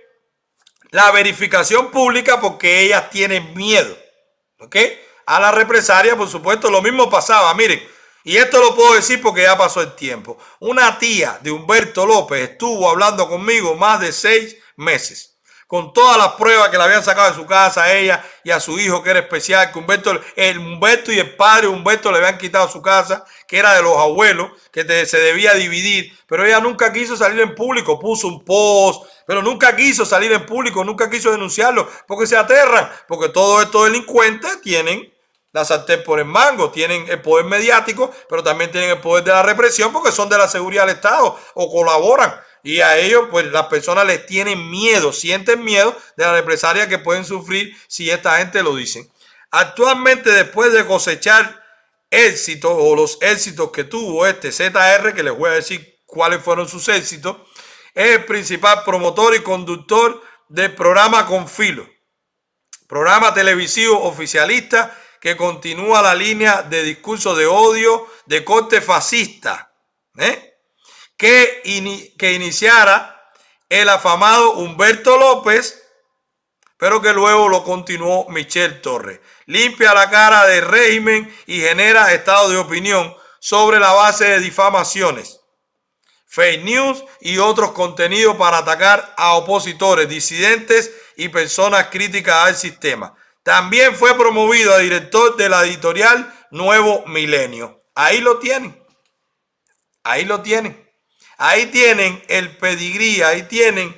la verificación pública porque ellas tienen miedo. ¿Ok? A la represalia, por supuesto, lo mismo pasaba. Miren, y esto lo puedo decir porque ya pasó el tiempo. Una tía de Humberto López estuvo hablando conmigo más de seis meses con todas las pruebas que le habían sacado de su casa a ella y a su hijo que era especial, que Humberto, el Humberto y el padre Humberto le habían quitado su casa, que era de los abuelos, que se debía dividir, pero ella nunca quiso salir en público, puso un post, pero nunca quiso salir en público, nunca quiso denunciarlo, porque se aterran, porque todos estos delincuentes tienen la sartén por el mango, tienen el poder mediático, pero también tienen el poder de la represión porque son de la seguridad del Estado o colaboran. Y a ellos, pues las personas les tienen miedo, sienten miedo de la represalia que pueden sufrir si esta gente lo dice. Actualmente, después de cosechar éxito o los éxitos que tuvo este ZR, que les voy a decir cuáles fueron sus éxitos, es el principal promotor y conductor del programa Confilo, programa televisivo oficialista que continúa la línea de discurso de odio de corte fascista. ¿eh? Que, iniciara el afamado Humberto López, pero que luego lo continuó Michelle Torres. Limpia la cara del régimen y genera estado de opinión sobre la base de difamaciones, fake news y otros contenidos para atacar a opositores, disidentes y personas críticas al sistema. También fue promovido a director de la editorial Nuevo Milenio. Ahí lo tienen. Ahí lo tienen. Ahí tienen el pedigrí, ahí tienen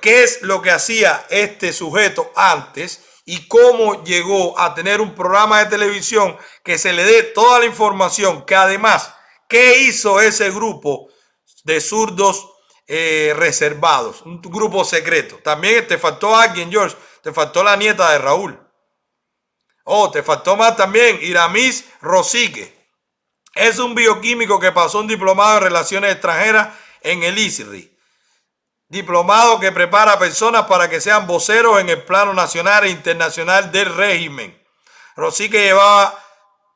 qué es lo que hacía este sujeto antes y cómo llegó a tener un programa de televisión que se le dé toda la información, que además, ¿qué hizo ese grupo de zurdos eh, reservados? Un grupo secreto. También te faltó alguien, George, te faltó la nieta de Raúl. Oh, te faltó más también, Iramis Rosique. Es un bioquímico que pasó un diplomado en relaciones extranjeras en el ISRI. diplomado que prepara personas para que sean voceros en el plano nacional e internacional del régimen. Rosique llevaba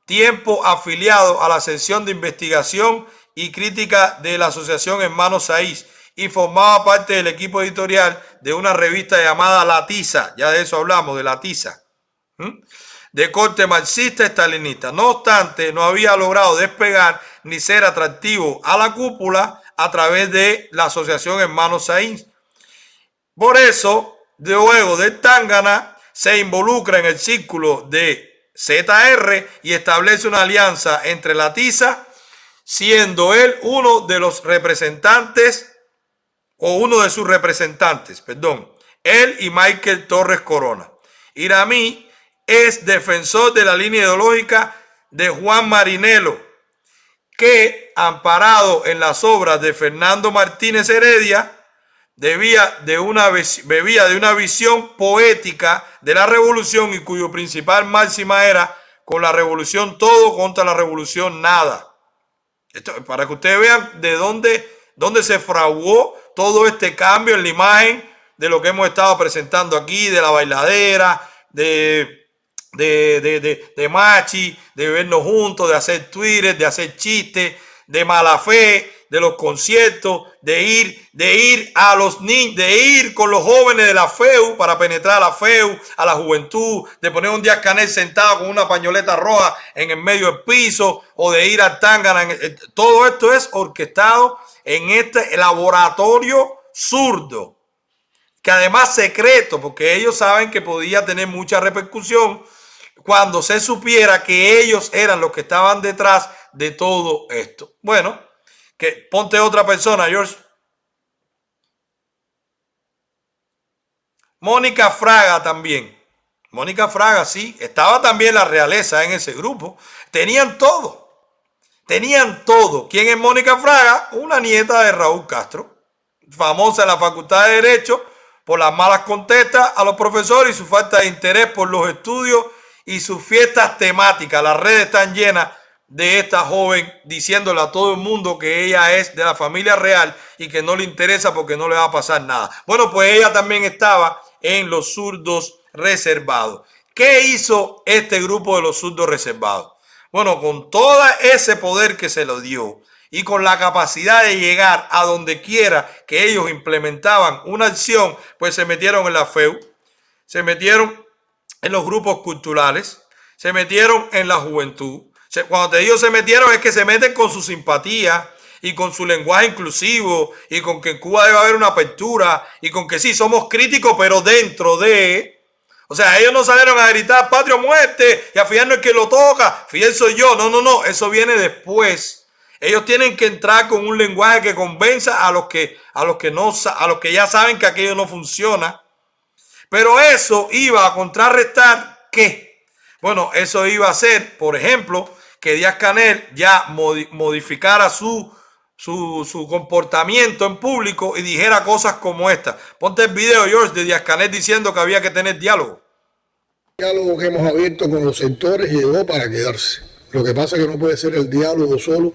tiempo afiliado a la sección de investigación y crítica de la Asociación Hermanos Saiz y formaba parte del equipo editorial de una revista llamada La Tiza, ya de eso hablamos, de La Tiza, de corte marxista-estalinista. No obstante, no había logrado despegar ni ser atractivo a la cúpula a través de la Asociación Hermanos Saiz. Por eso, luego de Tangana, se involucra en el círculo de ZR y establece una alianza entre la Tiza, siendo él uno de los representantes o uno de sus representantes, perdón, él y Michael Torres Corona. Iramí es defensor de la línea ideológica de Juan Marinelo, que, amparado en las obras de Fernando Martínez Heredia, debía de una, bebía de una visión poética de la revolución y cuyo principal máxima era con la revolución todo contra la revolución nada. Para que ustedes vean de dónde, dónde se fraguó todo este cambio en la imagen de lo que hemos estado presentando aquí, de la bailadera, de, de, de, de, Machi, de vernos juntos, de hacer Twitter, de hacer chistes, de mala fe, de los conciertos, de ir, de ir a los niños, de ir con los jóvenes de la FEU para penetrar a la FEU, a la juventud, de poner un día Canel sentado con una pañoleta roja en el medio del piso, o de ir al Tangana. Todo esto es orquestado en este laboratorio zurdo, que además secreto, porque ellos saben que podía tener mucha repercusión cuando se supiera que ellos eran los que estaban detrás de todo esto. Bueno, que ponte otra persona, George. Mónica Fraga también. Mónica Fraga, sí, estaba también la realeza en ese grupo. Tenían todo. Tenían todo. ¿Quién es Mónica Fraga? Una nieta de Raúl Castro, famosa en la Facultad de Derecho por las malas contestas a los profesores y su falta de interés por los estudios y sus fiestas temáticas. Las redes están llenas de esta joven diciéndole a todo el mundo que ella es de la familia real y que no le interesa porque no le va a pasar nada. Bueno, pues ella también estaba en los zurdos reservados. ¿Qué hizo este grupo de los zurdos reservados? Bueno, con todo ese poder que se lo dio y con la capacidad de llegar a donde quiera que ellos implementaban una acción, pues se metieron en la FEU, se metieron en los grupos culturales, se metieron en la juventud, cuando te digo se metieron es que se meten con su simpatía y con su lenguaje inclusivo y con que en Cuba debe haber una apertura y con que sí, somos críticos, pero dentro de... O sea, ellos no salieron a gritar patria muerte y a fijarnos que lo toca, fiel soy yo. No, no, no, eso viene después. Ellos tienen que entrar con un lenguaje que convenza a los que, a los que, no, a los que ya saben que aquello no funciona. Pero eso iba a contrarrestar qué? Bueno, eso iba a ser, por ejemplo, que Díaz Canel ya modificara su, su, comportamiento en público y dijera cosas como esta. Ponte el video, George, de Díaz Canel diciendo que había que tener diálogo. Diálogo que hemos abierto con los sectores llegó para quedarse. Lo que pasa es que no puede ser el diálogo solo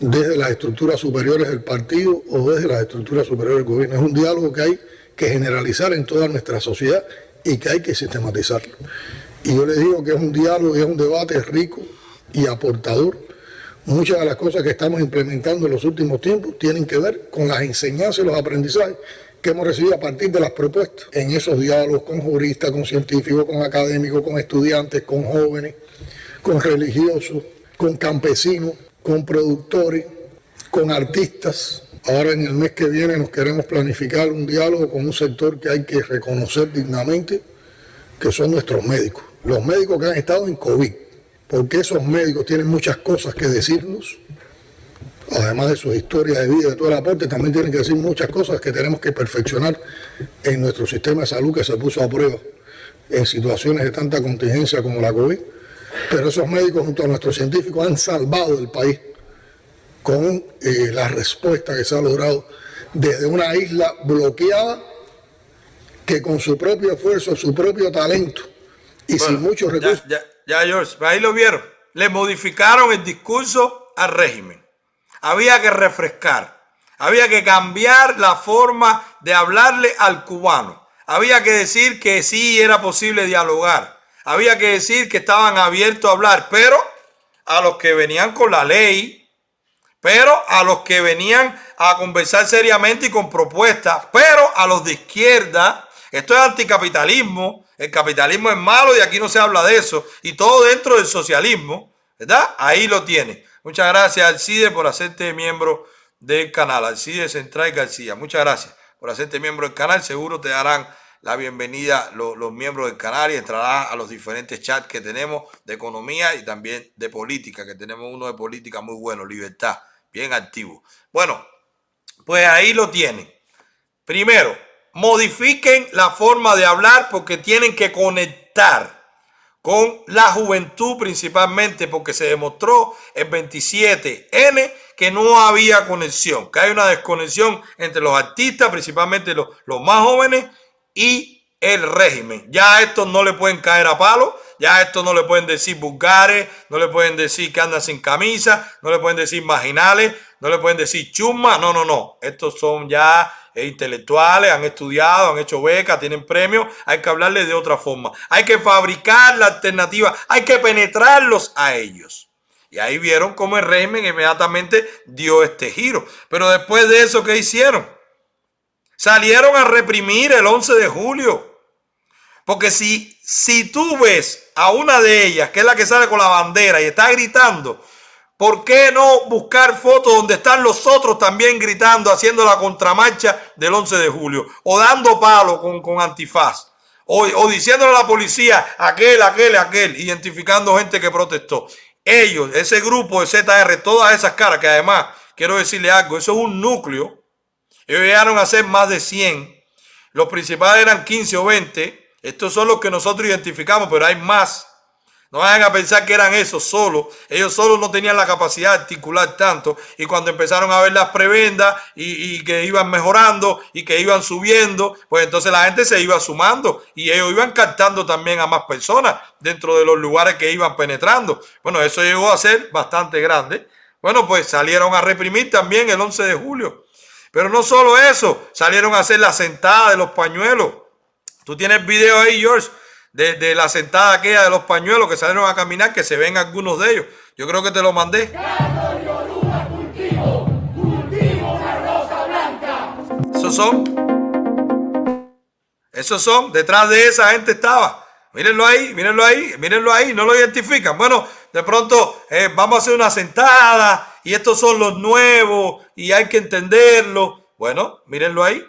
desde las estructuras superiores del partido o desde las estructuras superiores del gobierno. Es un diálogo que hay que generalizar en toda nuestra sociedad y que hay que sistematizarlo. Y yo les digo que es un diálogo, es un debate rico, y aportador. Muchas de las cosas que estamos implementando en los últimos tiempos tienen que ver con las enseñanzas y los aprendizajes que hemos recibido a partir de las propuestas en esos diálogos con juristas, con científicos, con académicos, con estudiantes, con jóvenes, con religiosos, con campesinos, con productores, con artistas. Ahora en el mes que viene nos queremos planificar un diálogo con un sector que hay que reconocer dignamente, que son nuestros médicos. Los médicos que han estado en COVID porque esos médicos tienen muchas cosas que decirnos, además de su historia de vida, de todo el aporte, también tienen que decir muchas cosas que tenemos que perfeccionar en nuestro sistema de salud que se puso a prueba en situaciones de tanta contingencia como la COVID. Pero esos médicos junto a nuestros científicos han salvado el país con eh, la respuesta que se ha logrado desde una isla bloqueada que con su propio esfuerzo, su propio talento y sin muchos recursos... Ya, George, ahí lo vieron. Le modificaron el discurso al régimen. Había que refrescar. Había que cambiar la forma de hablarle al cubano. Había que decir que sí era posible dialogar. Había que decir que estaban abiertos a hablar, pero a los que venían con la ley, pero a los que venían a conversar seriamente y con propuestas, pero a los de izquierda, esto es anticapitalismo, el capitalismo es malo y aquí no se habla de eso, y todo dentro del socialismo, ¿verdad? Ahí lo tiene. Muchas gracias Alcide por hacerte miembro del canal, Alcide Central García. Muchas gracias por hacerte miembro del canal, seguro te darán la bienvenida los, los, miembros del canal y entrarás a los diferentes chats que tenemos de economía y también de política, que tenemos uno de política muy bueno, libertad, bien activo. Bueno, pues ahí lo tienen. Primero, modifiquen la forma de hablar porque tienen que conectar con la juventud principalmente porque se demostró el 27N que no había conexión, que hay una desconexión entre los artistas, principalmente los, los más jóvenes, y el régimen. Ya a estos no le pueden caer a palo, ya a estos no le pueden decir vulgares, no le pueden decir que andan sin camisa, no le pueden decir marginales, no le pueden decir chumma, no, no, no. Estos son ya intelectuales, han estudiado, han hecho becas, tienen premios, hay que hablarles de otra forma. Hay que fabricar la alternativa, hay que penetrarlos a ellos. Y ahí vieron cómo el régimen inmediatamente dio este giro. Pero después de eso, ¿qué hicieron? Salieron a reprimir el 11 de julio. Porque si, si tú ves a una de ellas, que es la que sale con la bandera y está gritando, ¿por qué no buscar fotos donde están los otros también gritando, haciendo la contramarcha del 11 de julio? O dando palo con, con antifaz. O, o diciéndole a la policía, aquel, aquel, aquel, identificando gente que protestó. Ellos, ese grupo de ZR, todas esas caras, que además, quiero decirle algo, eso es un núcleo ellos llegaron a ser más de 100. Los principales eran 15 o 20. Estos son los que nosotros identificamos, pero hay más. No vayan a pensar que eran esos solos. Ellos solos no tenían la capacidad de articular tanto. Y cuando empezaron a ver las prebendas y, que iban mejorando y que iban subiendo, pues entonces la gente se iba sumando y ellos iban captando también a más personas dentro de los lugares que iban penetrando. Bueno, eso llegó a ser bastante grande. Bueno, pues salieron a reprimir también el 11 de julio. Pero no solo eso, salieron a hacer la sentada de los pañuelos. Tú tienes video ahí, George, de, la sentada aquella de los pañuelos que salieron a caminar, que se ven algunos de ellos. Yo creo que te lo mandé. Esos son. Esos son. Detrás de esa gente estaba. Mírenlo ahí, mírenlo ahí, mírenlo ahí. No lo identifican. Bueno, de pronto eh, vamos a hacer una sentada y estos son los nuevos y hay que entenderlo. Bueno, mírenlo ahí.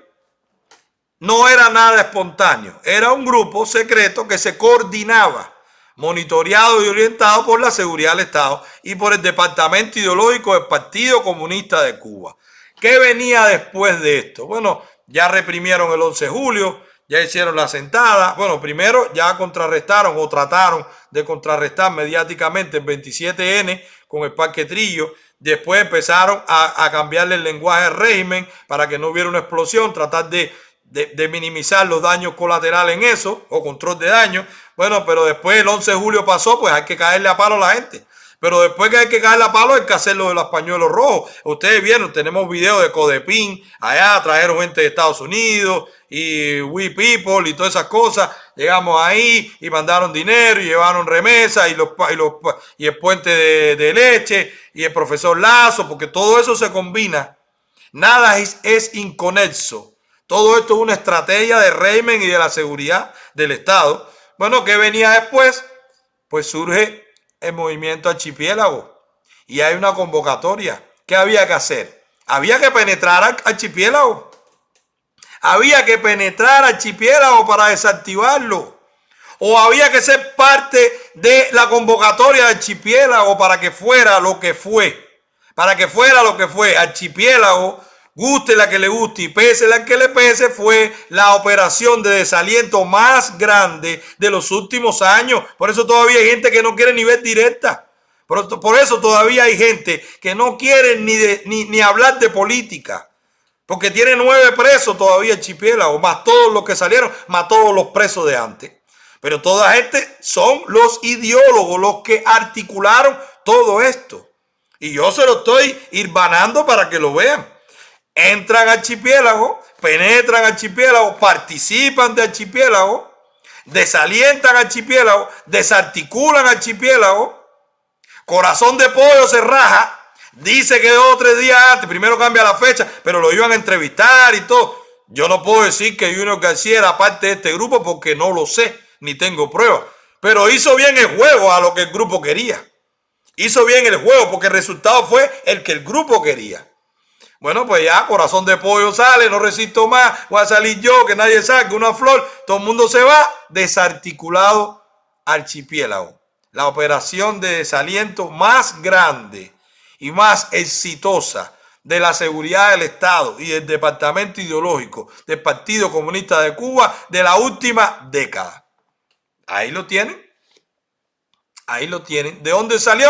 No era nada espontáneo, era un grupo secreto que se coordinaba, monitoreado y orientado por la seguridad del Estado y por el Departamento Ideológico del Partido Comunista de Cuba. ¿Qué venía después de esto? Bueno, ya reprimieron el 11 de julio, ya hicieron la sentada. Bueno, primero ya contrarrestaron o trataron de contrarrestar mediáticamente el 27N con el Parque Trillo. Después empezaron a, cambiarle el lenguaje al régimen para que no hubiera una explosión, tratar de, de, minimizar los daños colaterales en eso o control de daños. Bueno, pero después el 11 de julio pasó, pues hay que caerle a palo a la gente. Pero después que hay que caerle a palo, hay que hacerlo de los pañuelos rojos. Ustedes vieron, tenemos videos de Codepin, allá trajeron gente de Estados Unidos y We People y todas esas cosas. Llegamos ahí y mandaron dinero y llevaron remesa y, los, y, el puente de, leche y el profesor Lazo, porque todo eso se combina. Nada es, es inconexo. Todo esto es una estrategia de régimen y de la seguridad del Estado. Bueno, ¿qué venía después? Pues surge el movimiento archipiélago y hay una convocatoria. ¿Qué había que hacer? Había que penetrar al archipiélago. Había que penetrar archipiélago para desactivarlo. O había que ser parte de la convocatoria de archipiélago para que fuera lo que fue. Para que fuera lo que fue. Archipiélago, guste la que le guste y pese la que le pese, fue la operación de desaliento más grande de los últimos años. Por eso todavía hay gente que no quiere ni ver directa. Por, por eso todavía hay gente que no quiere ni, ni, ni hablar de política. Porque tiene nueve presos todavía el o más todos los que salieron, más todos los presos de antes. Pero toda gente son los ideólogos, los que articularon todo esto. Y yo se lo estoy irbanando para que lo vean. entran al archipiélago, penetran archipiélago, participan de archipiélago, desalientan al archipiélago, desarticulan archipiélago, corazón de pollo se raja, dice que dos o tres días antes, primero cambia la fecha, pero lo iban a entrevistar y todo. Yo no puedo decir que Junior García era parte de este grupo porque no lo sé, ni tengo pruebas. Pero hizo bien el juego a lo que el grupo quería. Hizo bien el juego porque el resultado fue el que el grupo quería. Bueno, pues ya, corazón de pollo sale, no resisto más, voy a salir yo, que nadie saque una flor, todo el mundo se va, desarticulado archipiélago. La operación de desaliento más grande y más exitosa de la seguridad del Estado y del Departamento Ideológico del Partido Comunista de Cuba de la última década. Ahí lo tienen. Ahí lo tienen. ¿De dónde salió?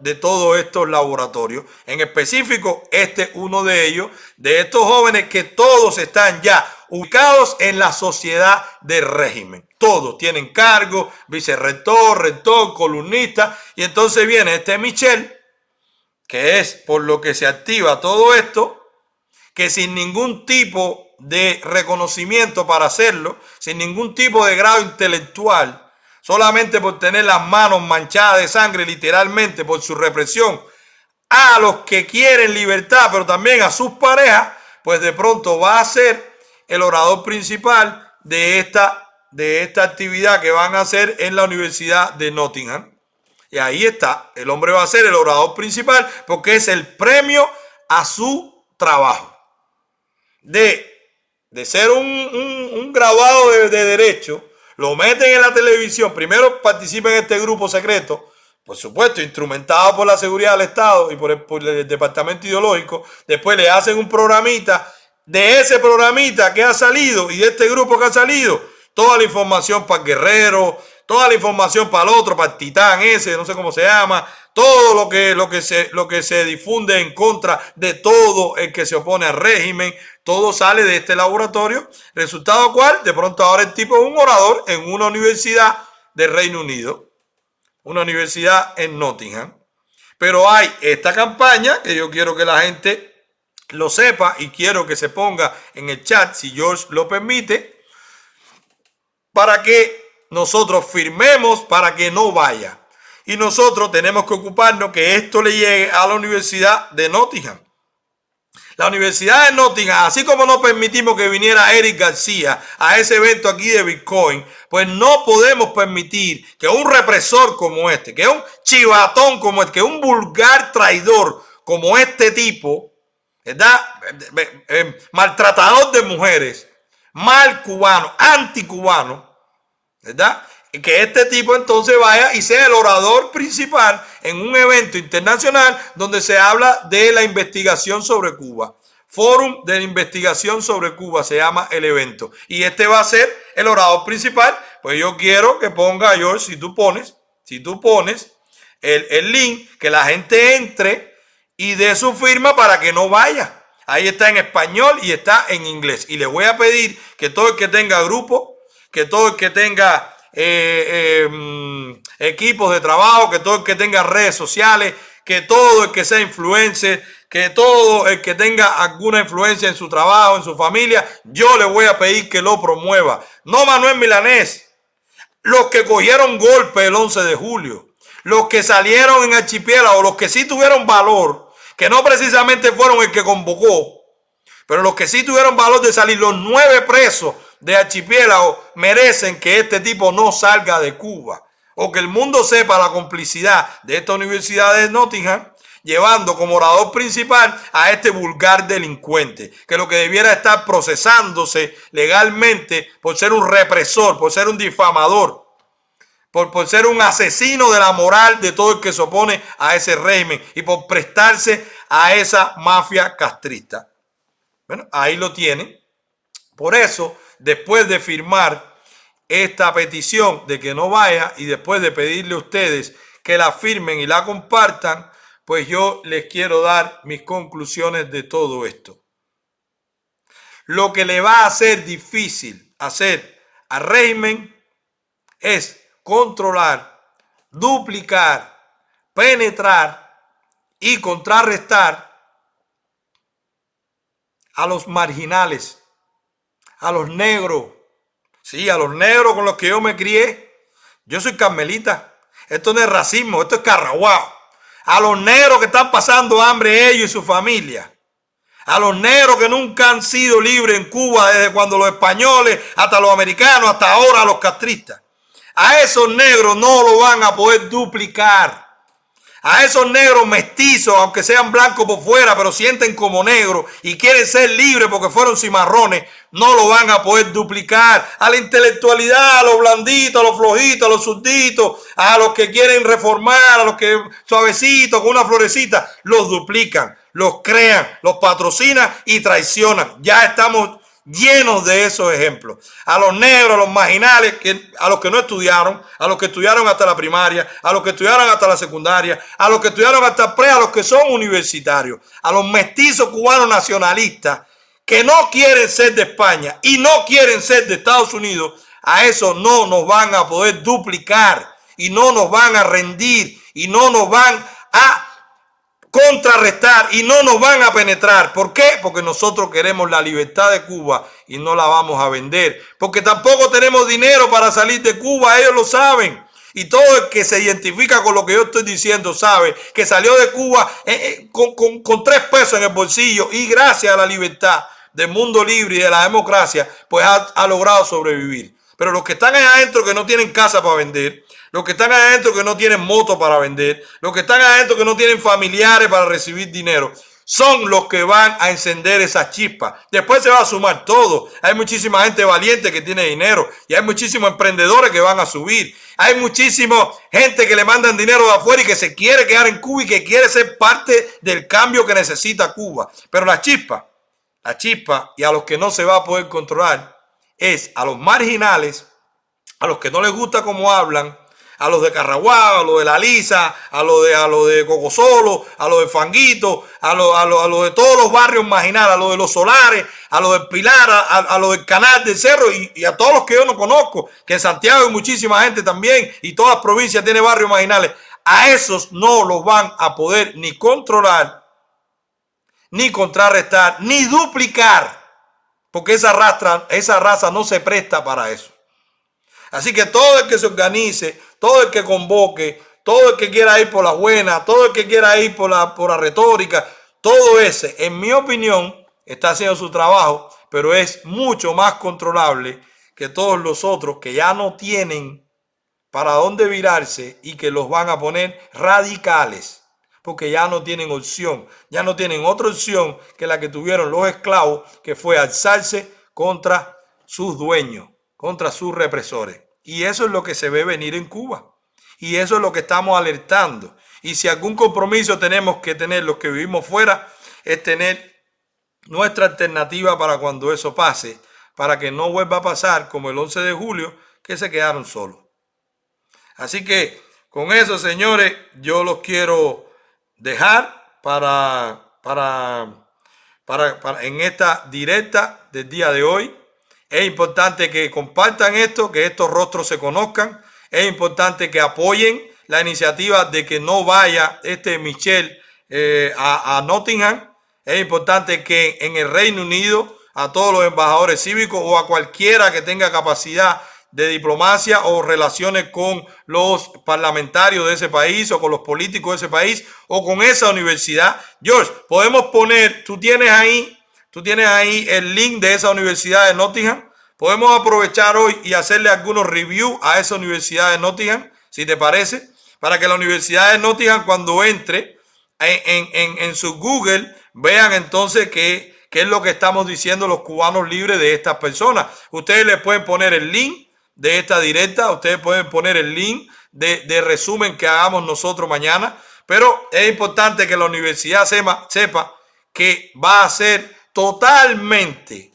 De todos estos laboratorios. En específico, este es uno de ellos, de estos jóvenes que todos están ya ubicados en la sociedad del régimen. Todos tienen cargo, vicerrector, rector, columnista. Y entonces viene este Michel, que es por lo que se activa todo esto, que sin ningún tipo de reconocimiento para hacerlo, sin ningún tipo de grado intelectual, solamente por tener las manos manchadas de sangre, literalmente por su represión, a los que quieren libertad, pero también a sus parejas, pues de pronto va a ser el orador principal de esta, de esta actividad que van a hacer en la Universidad de Nottingham. Y ahí está, el hombre va a ser el orador principal porque es el premio a su trabajo. De, de ser un, un, de derecho, lo meten en la televisión, primero participa en este grupo secreto, por supuesto, instrumentado por la seguridad del Estado y por el, por el, departamento ideológico, después le hacen un programita, de ese programita que ha salido y de este grupo que ha salido, toda la información para Guerrero, toda la información para el otro, para el titán ese, no sé cómo se llama, todo lo que, lo que, se, lo que se difunde en contra de todo el que se opone al régimen, todo sale de este laboratorio. Resultado cual, de pronto ahora el tipo es un orador en una universidad del Reino Unido, una universidad en Nottingham. Pero hay esta campaña que yo quiero que la gente lo sepa y quiero que se ponga en el chat, si George lo permite, para que nosotros firmemos para que no vaya. Y nosotros tenemos que ocuparnos que esto le llegue a la Universidad de Nottingham. La Universidad de Nottingham, así como no permitimos que viniera Eric García a ese evento aquí de Bitcoin, pues no podemos permitir que un represor como este, que un chivatón como este, que un vulgar traidor como este tipo, ¿verdad? Eh, maltratador de mujeres, mal cubano, anticubano, ¿verdad? que este tipo entonces vaya y sea el orador principal en un evento internacional donde se habla de la investigación sobre Cuba. Fórum de Investigación sobre Cuba se llama el evento. Y este va a ser el orador principal. Pues yo quiero que ponga, George, si tú pones, si tú pones el, el link, que la gente entre y dé su firma para que no vaya. Ahí está en español y está en inglés. Y le voy a pedir que todo el que tenga grupo, que todo el que tenga eh, eh, equipos de trabajo, que todo el que tenga redes sociales, que todo el que sea influencer, que todo el que tenga alguna influencia en su trabajo, en su familia, yo le voy a pedir que lo promueva. No Manuel Milanés, los que cogieron golpe el 11 de julio, los que salieron en archipiélago, los que sí tuvieron valor, que no precisamente fueron el que convocó, pero los que sí tuvieron valor de salir, los nueve presos de archipiélago merecen que este tipo no salga de Cuba. O que el mundo sepa la complicidad de esta universidad de Nottingham llevando como orador principal a este vulgar delincuente, que lo que debiera estar procesándose legalmente por ser un represor, por ser un difamador, por, por ser un asesino de la moral de todo el que se opone a ese régimen y por prestarse a esa mafia castrista. Bueno, ahí lo tienen. Por eso después de firmar esta petición de que no vaya y después de pedirle a ustedes que la firmen y la compartan, pues yo les quiero dar mis conclusiones de todo esto. Lo que le va a hacer difícil hacer al régimen es controlar, duplicar, penetrar y contrarrestar a los marginales, a los negros. Sí, a los negros con los que yo me crié. Yo soy carmelita. Esto no es racismo, esto es carraguao. A los negros que están pasando hambre ellos y su familia. A los negros que nunca han sido libres en Cuba desde cuando los españoles, hasta los americanos, hasta ahora los castristas. A esos negros no lo van a poder duplicar. A esos negros mestizos, aunque sean blancos por fuera, pero sienten como negros y quieren ser libres porque fueron cimarrones, no lo van a poder duplicar. A la intelectualidad, a los blanditos, a los flojitos, a los surditos, a los que quieren reformar, a los que suavecitos, con una florecita, los duplican, los crean, los patrocinan y traicionan. Ya estamos llenos de esos ejemplos. A los negros, a los marginales, que, a los que no estudiaron, a los que estudiaron hasta la primaria, a los que estudiaron hasta la secundaria, a los que estudiaron hasta pre, a los que son universitarios, a los mestizos cubanos nacionalistas que no quieren ser de España y no quieren ser de Estados Unidos, a eso no nos van a poder duplicar y no nos van a rendir y no nos van a contrarrestar y no nos van a penetrar. ¿Por qué? Porque nosotros queremos la libertad de Cuba y no la vamos a vender. Porque tampoco tenemos dinero para salir de Cuba, ellos lo saben. Y todo el que se identifica con lo que yo estoy diciendo sabe que salió de Cuba eh, eh, con, tres pesos en el bolsillo y gracias a la libertad del mundo libre y de la democracia, pues ha, logrado sobrevivir. Pero los que están allá adentro que no tienen casa para vender, los que están adentro que no tienen moto para vender, los que están adentro que no tienen familiares para recibir dinero, son los que van a encender esa chispa. Después se va a sumar todo. Hay muchísima gente valiente que tiene dinero y hay muchísimos emprendedores que van a subir. Hay muchísima gente que le mandan dinero de afuera y que se quiere quedar en Cuba y que quiere ser parte del cambio que necesita Cuba. Pero la chispa, la chispa y a los que no se va a poder controlar es a los marginales, a los que no les gusta cómo hablan, a los de Carraguá, a los de La Lisa, a los de, a los de Cocosolo, a los de Fanguito, a los a lo, a lo de todos los barrios marginales, a los de los solares, a los de Pilar, a, a los del canal del cerro y, y, a todos los que yo no conozco, que en Santiago hay muchísima gente también y todas las provincias tienen barrios marginales. A esos no los van a poder ni controlar, ni contrarrestar, ni duplicar, porque esa, rastra, esa raza no se presta para eso. Así que todo el que se organice, todo el que convoque, todo el que quiera ir por la buena, todo el que quiera ir por la, por la retórica, todo ese, en mi opinión, está haciendo su trabajo, pero es mucho más controlable que todos los otros que ya no tienen para dónde virarse y que los van a poner radicales, porque ya no tienen opción, ya no tienen otra opción que la que tuvieron los esclavos, que fue alzarse contra sus dueños, contra sus represores. Y eso es lo que se ve venir en Cuba. Y eso es lo que estamos alertando. Y si algún compromiso tenemos que tener los que vivimos fuera, es tener nuestra alternativa para cuando eso pase, para que no vuelva a pasar como el 11 de julio, que se quedaron solos. Así que con eso, señores, yo los quiero dejar para, para, para, para en esta directa del día de hoy. Es importante que compartan esto, que estos rostros se conozcan. Es importante que apoyen la iniciativa de que no vaya este Michel eh, a, a, Nottingham. Es importante que en el Reino Unido a todos los embajadores cívicos o a cualquiera que tenga capacidad de diplomacia o relaciones con los parlamentarios de ese país o con los políticos de ese país o con esa universidad. George, podemos poner, tú tienes ahí Tú tienes ahí el link de esa universidad de Nottingham. Podemos aprovechar hoy y hacerle algunos reviews a esa universidad de Nottingham, si te parece, para que la universidad de Nottingham cuando entre en, en, en su Google vean entonces qué, qué es lo que estamos diciendo los cubanos libres de estas personas. Ustedes les pueden poner el link de esta directa, ustedes pueden poner el link de, de resumen que hagamos nosotros mañana, pero es importante que la universidad sepa, sepa que va a ser totalmente,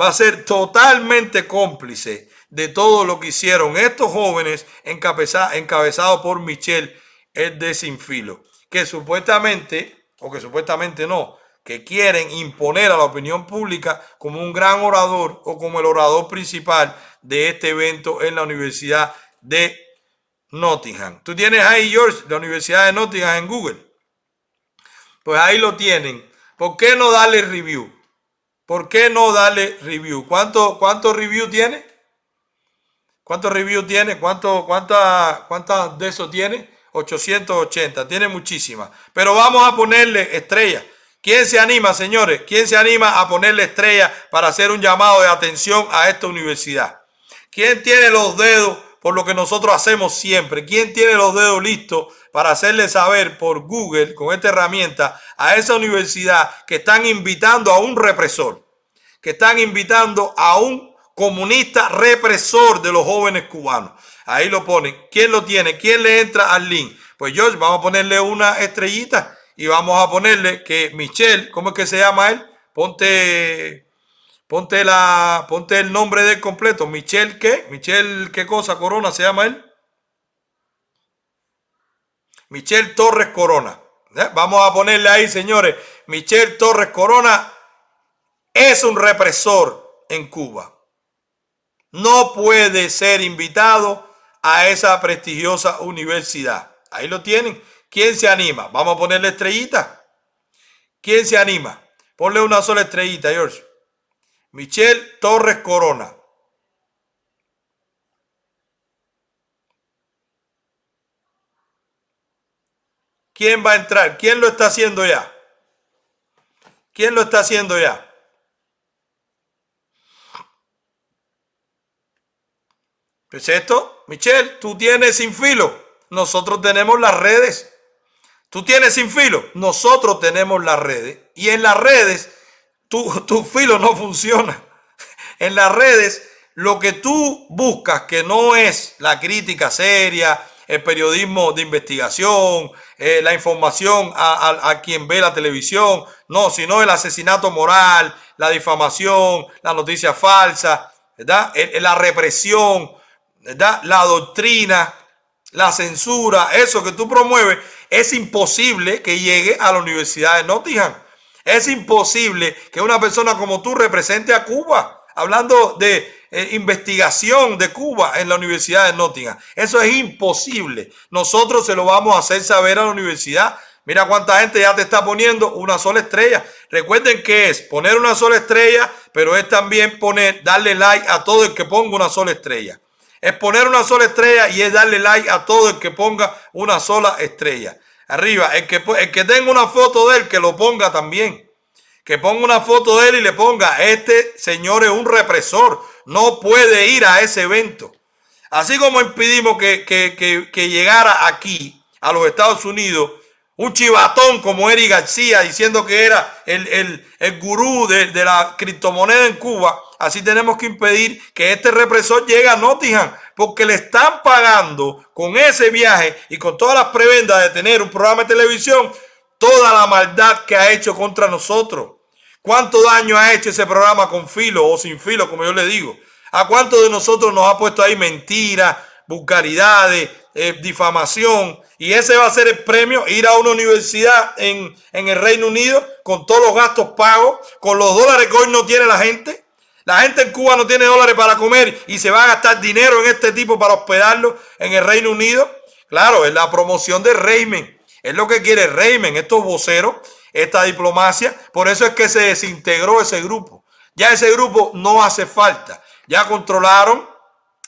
va a ser totalmente cómplice de todo lo que hicieron estos jóvenes encabeza, encabezados por Michel el desinfilo, que supuestamente, o que supuestamente no, que quieren imponer a la opinión pública como un gran orador o como el orador principal de este evento en la Universidad de Nottingham. Tú tienes ahí, George, la Universidad de Nottingham en Google. Pues ahí lo tienen. ¿Por qué no darle review? ¿Por qué no darle review? ¿Cuánto, cuánto review tiene? ¿Cuántos review tiene? ¿Cuánto, ¿Cuántas de eso tiene? 880. Tiene muchísimas. Pero vamos a ponerle estrella. ¿Quién se anima, señores? ¿Quién se anima a ponerle estrella para hacer un llamado de atención a esta universidad? ¿Quién tiene los dedos por lo que nosotros hacemos siempre? ¿Quién tiene los dedos listos para hacerle saber por Google, con esta herramienta, a esa universidad que están invitando a un represor? Que están invitando a un comunista represor de los jóvenes cubanos. Ahí lo ponen. ¿Quién lo tiene? ¿Quién le entra al link? Pues George, vamos a ponerle una estrellita y vamos a ponerle que Michelle, ¿cómo es que se llama él? Ponte, ponte la, ponte el nombre del completo. Michelle qué? Michelle qué cosa? Corona se llama él. Michelle Torres Corona. ¿Eh? Vamos a ponerle ahí, señores. Michelle Torres Corona es un represor en Cuba no puede ser invitado a esa prestigiosa universidad. Ahí lo tienen. ¿Quién se anima? Vamos a ponerle estrellita. ¿Quién se anima? Ponle una sola estrellita, George. Michelle Torres Corona. ¿Quién va a entrar? ¿Quién lo está haciendo ya? ¿Quién lo está haciendo ya? Pues esto, Michelle, tú tienes sin filo. Nosotros tenemos las redes. Tú tienes sin filo. Nosotros tenemos las redes. Y en las redes, tu, tu filo no funciona. En las redes, lo que tú buscas, que no es la crítica seria, el periodismo de investigación, eh, la información a, quien ve la televisión, no, sino el asesinato moral, la difamación, la noticia falsa, ¿verdad? la represión, la doctrina, la censura, eso que tú promueves, es imposible que llegue a la Universidad de Nottingham. Es imposible que una persona como tú represente a Cuba, hablando de eh, investigación de Cuba en la Universidad de Nottingham. Eso es imposible. Nosotros se lo vamos a hacer saber a la universidad. Mira cuánta gente ya te está poniendo una sola estrella. Recuerden que es poner una sola estrella, pero es también poner, darle like a todo el que ponga una sola estrella es poner una sola estrella y es darle like a todo el que ponga una sola estrella. Arriba, el que, el que tenga una foto de él, que lo ponga también. Que ponga una foto de él y le ponga, este señor es un represor, no puede ir a ese evento. Así como impidimos que, que llegara aquí, a los Estados Unidos, un chivatón como Eric García diciendo que era el, el, gurú de, de, la criptomoneda en Cuba, así tenemos que impedir que este represor llegue a Nottingham, porque le están pagando con ese viaje y con todas las prebendas de tener un programa de televisión, toda la maldad que ha hecho contra nosotros. ¿Cuánto daño ha hecho ese programa con filo o sin filo, como yo le digo? ¿A cuántos de nosotros nos ha puesto ahí mentiras, vulgaridades, eh, difamación? Y ese va a ser el premio, ir a una universidad en, el Reino Unido con todos los gastos pagos, con los dólares que hoy no tiene la gente. La gente en Cuba no tiene dólares para comer y se va a gastar dinero en este tipo para hospedarlo en el Reino Unido. Claro, es la promoción de régimen. Es lo que quiere el estos voceros, esta diplomacia. Por eso es que se desintegró ese grupo. Ya ese grupo no hace falta. Ya controlaron,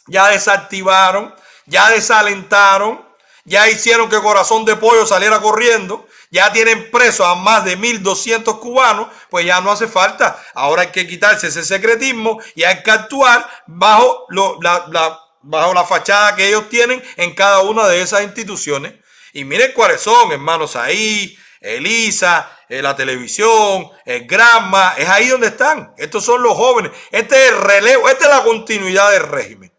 ya desactivaron, ya desalentaron ya hicieron que Corazón de Pollo saliera corriendo, ya tienen presos a más de 1.200 cubanos, pues ya no hace falta. Ahora hay que quitarse ese secretismo y hay que actuar bajo, la, bajo la fachada que ellos tienen en cada una de esas instituciones. Y miren cuáles son, hermanos, ahí, Elisa, eh, la televisión, el Granma, es ahí donde están. Estos son los jóvenes. Este es el relevo, esta es la continuidad del régimen.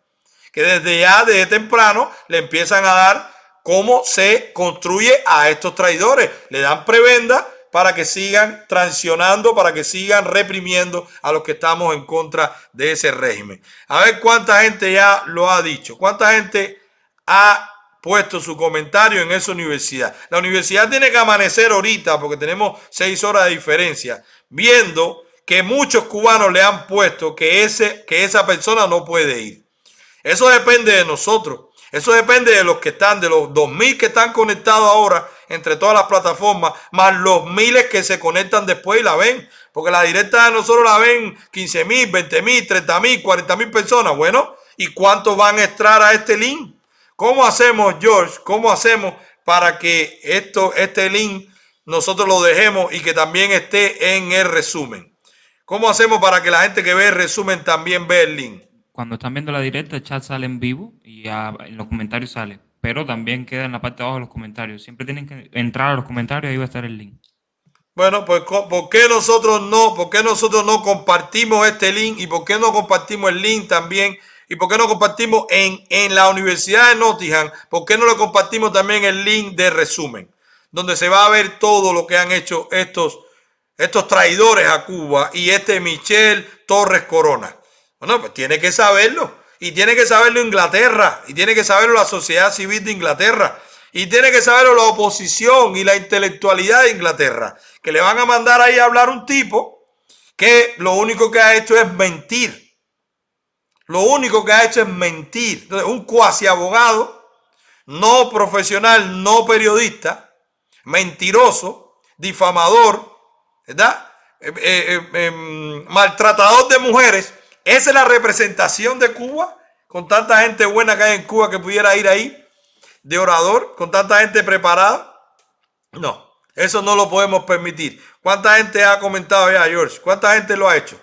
Que desde ya, desde temprano, le empiezan a dar cómo se construye a estos traidores. Le dan prebenda para que sigan transicionando, para que sigan reprimiendo a los que estamos en contra de ese régimen. A ver cuánta gente ya lo ha dicho, cuánta gente ha puesto su comentario en esa universidad. La universidad tiene que amanecer ahorita, porque tenemos seis horas de diferencia, viendo que muchos cubanos le han puesto que, ese, que esa persona no puede ir. Eso depende de nosotros. Eso depende de los que están, de los 2.000 que están conectados ahora entre todas las plataformas, más los miles que se conectan después y la ven. Porque la directa de nosotros la ven 15 mil, 20 mil, 30 mil, 40 mil personas. Bueno, ¿y cuántos van a entrar a este link? ¿Cómo hacemos, George? ¿Cómo hacemos para que esto, este link nosotros lo dejemos y que también esté en el resumen? ¿Cómo hacemos para que la gente que ve el resumen también vea el link? Cuando están viendo la directa, el chat sale en vivo y ah, en los comentarios sale. Pero también queda en la parte de abajo de los comentarios. Siempre tienen que entrar a los comentarios y ahí va a estar el link. Bueno, pues ¿por qué nosotros no, por qué nosotros no compartimos este link y por qué no compartimos el link también y por qué no compartimos en, en la Universidad de Nottingham, por qué no le compartimos también el link de resumen, donde se va a ver todo lo que han hecho estos, estos traidores a Cuba y este Michel Torres Corona. Bueno, pues tiene que saberlo. Y tiene que saberlo Inglaterra. Y tiene que saberlo la sociedad civil de Inglaterra. Y tiene que saberlo la oposición y la intelectualidad de Inglaterra. Que le van a mandar ahí a hablar un tipo que lo único que ha hecho es mentir. Lo único que ha hecho es mentir. Entonces, un cuasi abogado, no profesional, no periodista, mentiroso, difamador, ¿verdad? Eh, eh, eh, maltratador de mujeres esa es la representación de Cuba, con tanta gente buena que hay en Cuba que pudiera ir ahí de orador, con tanta gente preparada. No, eso no lo podemos permitir. ¿Cuánta gente ha comentado ya, George? ¿Cuánta gente lo ha hecho?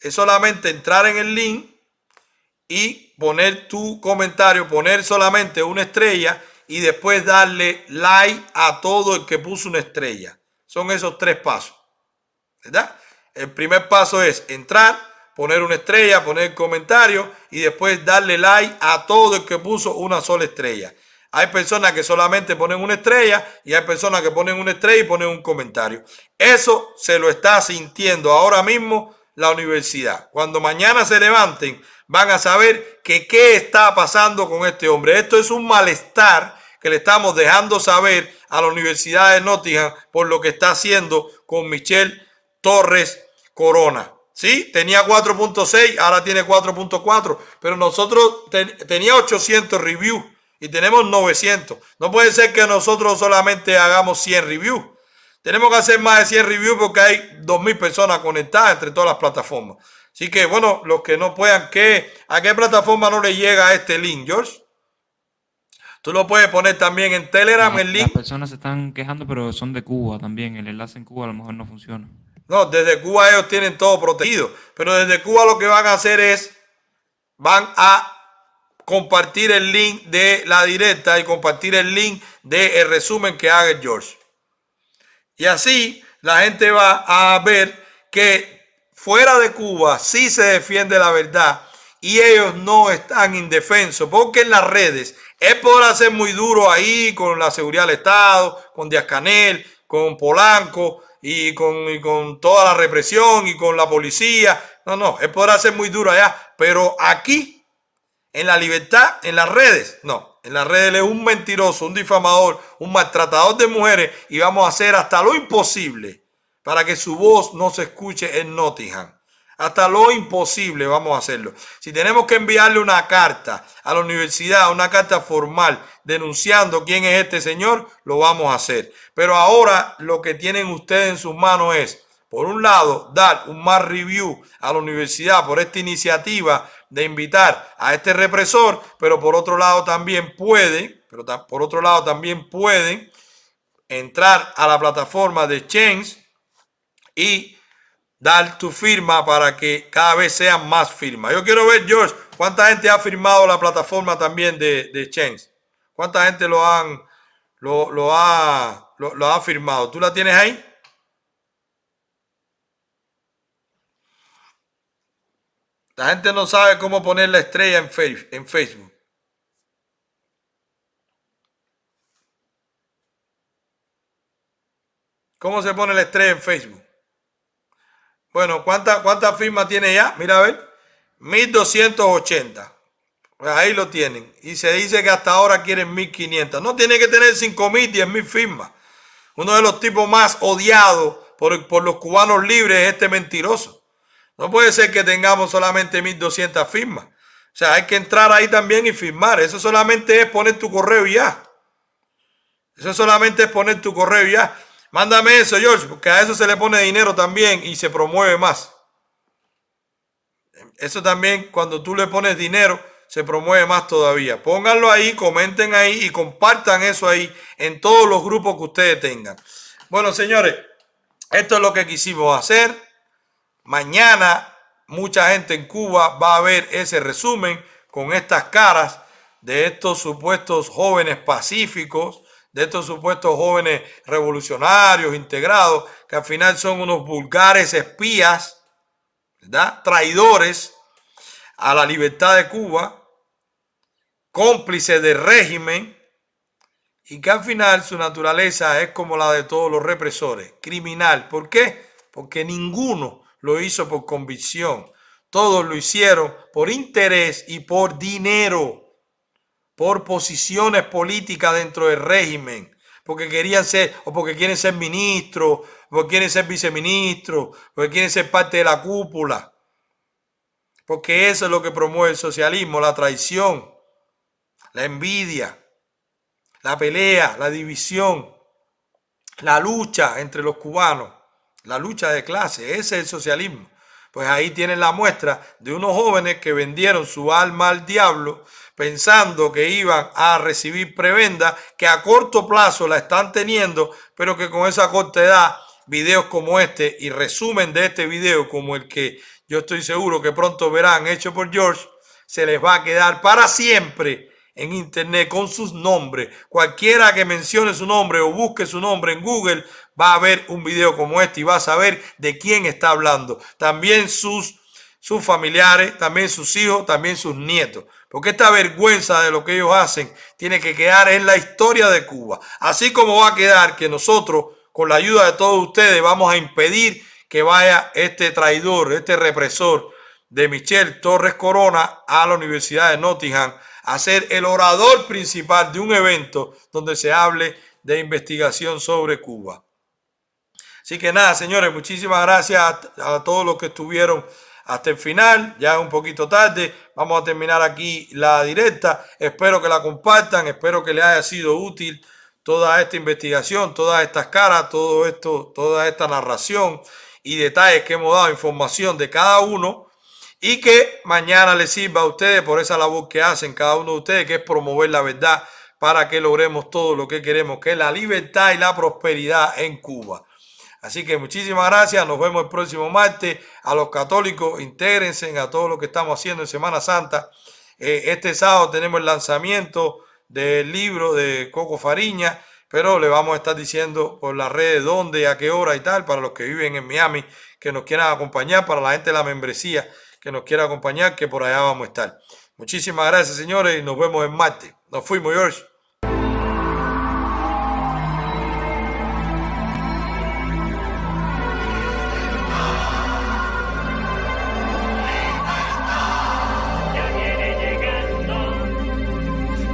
Es solamente entrar en el link y poner tu comentario, poner solamente una estrella y después darle like a todo el que puso una estrella. Son esos tres pasos. ¿Verdad? El primer paso es entrar, poner una estrella, poner comentario y después darle like a todo el que puso una sola estrella. Hay personas que solamente ponen una estrella y hay personas que ponen una estrella y ponen un comentario. Eso se lo está sintiendo ahora mismo la universidad. Cuando mañana se levanten, van a saber que qué está pasando con este hombre. Esto es un malestar que le estamos dejando saber a la Universidad de Nottingham por lo que está haciendo con Michelle Torres Corona. Sí, tenía 4.6, ahora tiene 4.4, pero nosotros tenía 800 reviews y tenemos 900. No puede ser que nosotros solamente hagamos 100 reviews. Tenemos que hacer más de 100 reviews porque hay 2.000 personas conectadas entre todas las plataformas. Así que, bueno, los que no puedan, ¿qué, ¿a qué plataforma no le llega este link, George? Tú lo puedes poner también en Telegram, el link. Las personas se están quejando, pero son de Cuba también. El enlace en Cuba a lo mejor no funciona. No, desde Cuba ellos tienen todo protegido. Pero desde Cuba lo que van a hacer es, van a compartir el link de la directa y compartir el link del resumen que haga George. Y así la gente va a ver que fuera de Cuba sí se defiende la verdad y ellos no están indefensos, porque en las redes es podrá ser muy duro ahí con la seguridad del Estado, con Díaz Canel, con Polanco, y con, con toda la represión y con la policía. No, no, él podrá ser muy duro allá, pero aquí, en la libertad, en las redes, no. En las redes es un mentiroso, un difamador, un maltratador de mujeres y vamos a hacer hasta lo imposible para que su voz no se escuche en Nottingham. Hasta lo imposible vamos a hacerlo. Si tenemos que enviarle una carta a la universidad, una carta formal denunciando quién es este señor, lo vamos a hacer. Pero ahora lo que tienen ustedes en sus manos es, por un lado, dar un más review a la universidad por esta iniciativa de invitar a este represor, pero por otro lado también pueden, pero por otro lado también pueden entrar a la plataforma de Change y dar tu firma para que cada vez sean más firmas. Yo quiero ver, George, cuánta gente ha firmado la plataforma también de, de Change. ¿Cuánta gente lo han lo, ha lo, ha firmado? ¿Tú la tienes ahí? La gente no sabe cómo poner la estrella en, en Facebook. ¿Cómo se pone la estrella en Facebook? Bueno, ¿cuántas cuánta firmas tiene ya? Mira a ver. 1280. Pues ahí lo tienen. Y se dice que hasta ahora quieren 1500. No tiene que tener 5000, 10000 firmas. Uno de los tipos más odiados por, los cubanos libres es este mentiroso. No puede ser que tengamos solamente 1200 firmas. O sea, hay que entrar ahí también y firmar. Eso solamente es poner tu correo ya. Eso solamente es poner tu correo ya. Mándame eso, George, porque a eso se le pone dinero también y se promueve más. Eso también, cuando tú le pones dinero, se promueve más todavía. Pónganlo ahí, comenten ahí y compartan eso ahí en todos los grupos que ustedes tengan. Bueno, señores, esto es lo que quisimos hacer. Mañana mucha gente en Cuba va a ver ese resumen con estas caras de estos supuestos jóvenes pacíficos, de estos supuestos jóvenes revolucionarios integrados, que al final son unos vulgares espías, ¿verdad? traidores a la libertad de Cuba, cómplices del régimen, y que al final su naturaleza es como la de todos los represores, criminal. ¿Por qué? Porque ninguno lo hizo por convicción, todos lo hicieron por interés y por dinero por posiciones políticas dentro del régimen, porque querían ser, o porque quieren ser ministros, porque quieren ser viceministros, porque quieren ser parte de la cúpula. Porque eso es lo que promueve el socialismo, la traición, la envidia, la pelea, la división, la lucha entre los cubanos, la lucha de clase, ese es el socialismo. Pues ahí tienen la muestra de unos jóvenes que vendieron su alma al diablo pensando que iban a recibir prebenda, que a corto plazo la están teniendo, pero que con esa corta edad, videos como este y resumen de este video como el que yo estoy seguro que pronto verán hecho por George, se les va a quedar para siempre en internet con sus nombres. Cualquiera que mencione su nombre o busque su nombre en Google va a ver un video como este y va a saber de quién está hablando. También sus, sus familiares, también sus hijos, también sus nietos. Porque esta vergüenza de lo que ellos hacen tiene que quedar en la historia de Cuba. Así como va a quedar que nosotros, con la ayuda de todos ustedes, vamos a impedir que vaya este traidor, este represor de Michelle Torres Corona a la Universidad de Nottingham a ser el orador principal de un evento donde se hable de investigación sobre Cuba. Así que nada, señores, muchísimas gracias a, a todos los que estuvieron hasta el final. Ya es un poquito tarde. Vamos a terminar aquí la directa. Espero que la compartan. Espero que les haya sido útil toda esta investigación, todas estas caras, todo esto, toda esta narración y detalles que hemos dado, información de cada uno y que mañana les sirva a ustedes por esa labor que hacen cada uno de ustedes, que es promover la verdad para que logremos todo lo que queremos, que es la libertad y la prosperidad en Cuba. Así que muchísimas gracias. Nos vemos el próximo martes. A los católicos, intégrense a todo lo que estamos haciendo en Semana Santa. Eh, este sábado tenemos el lanzamiento del libro de Coco Fariña, pero le vamos a estar diciendo por las redes dónde, a qué hora y tal, para los que viven en Miami, que nos quieran acompañar, para la gente de la membresía que nos quiera acompañar, que por allá vamos a estar. Muchísimas gracias, señores, y nos vemos en martes. Nos fuimos, George.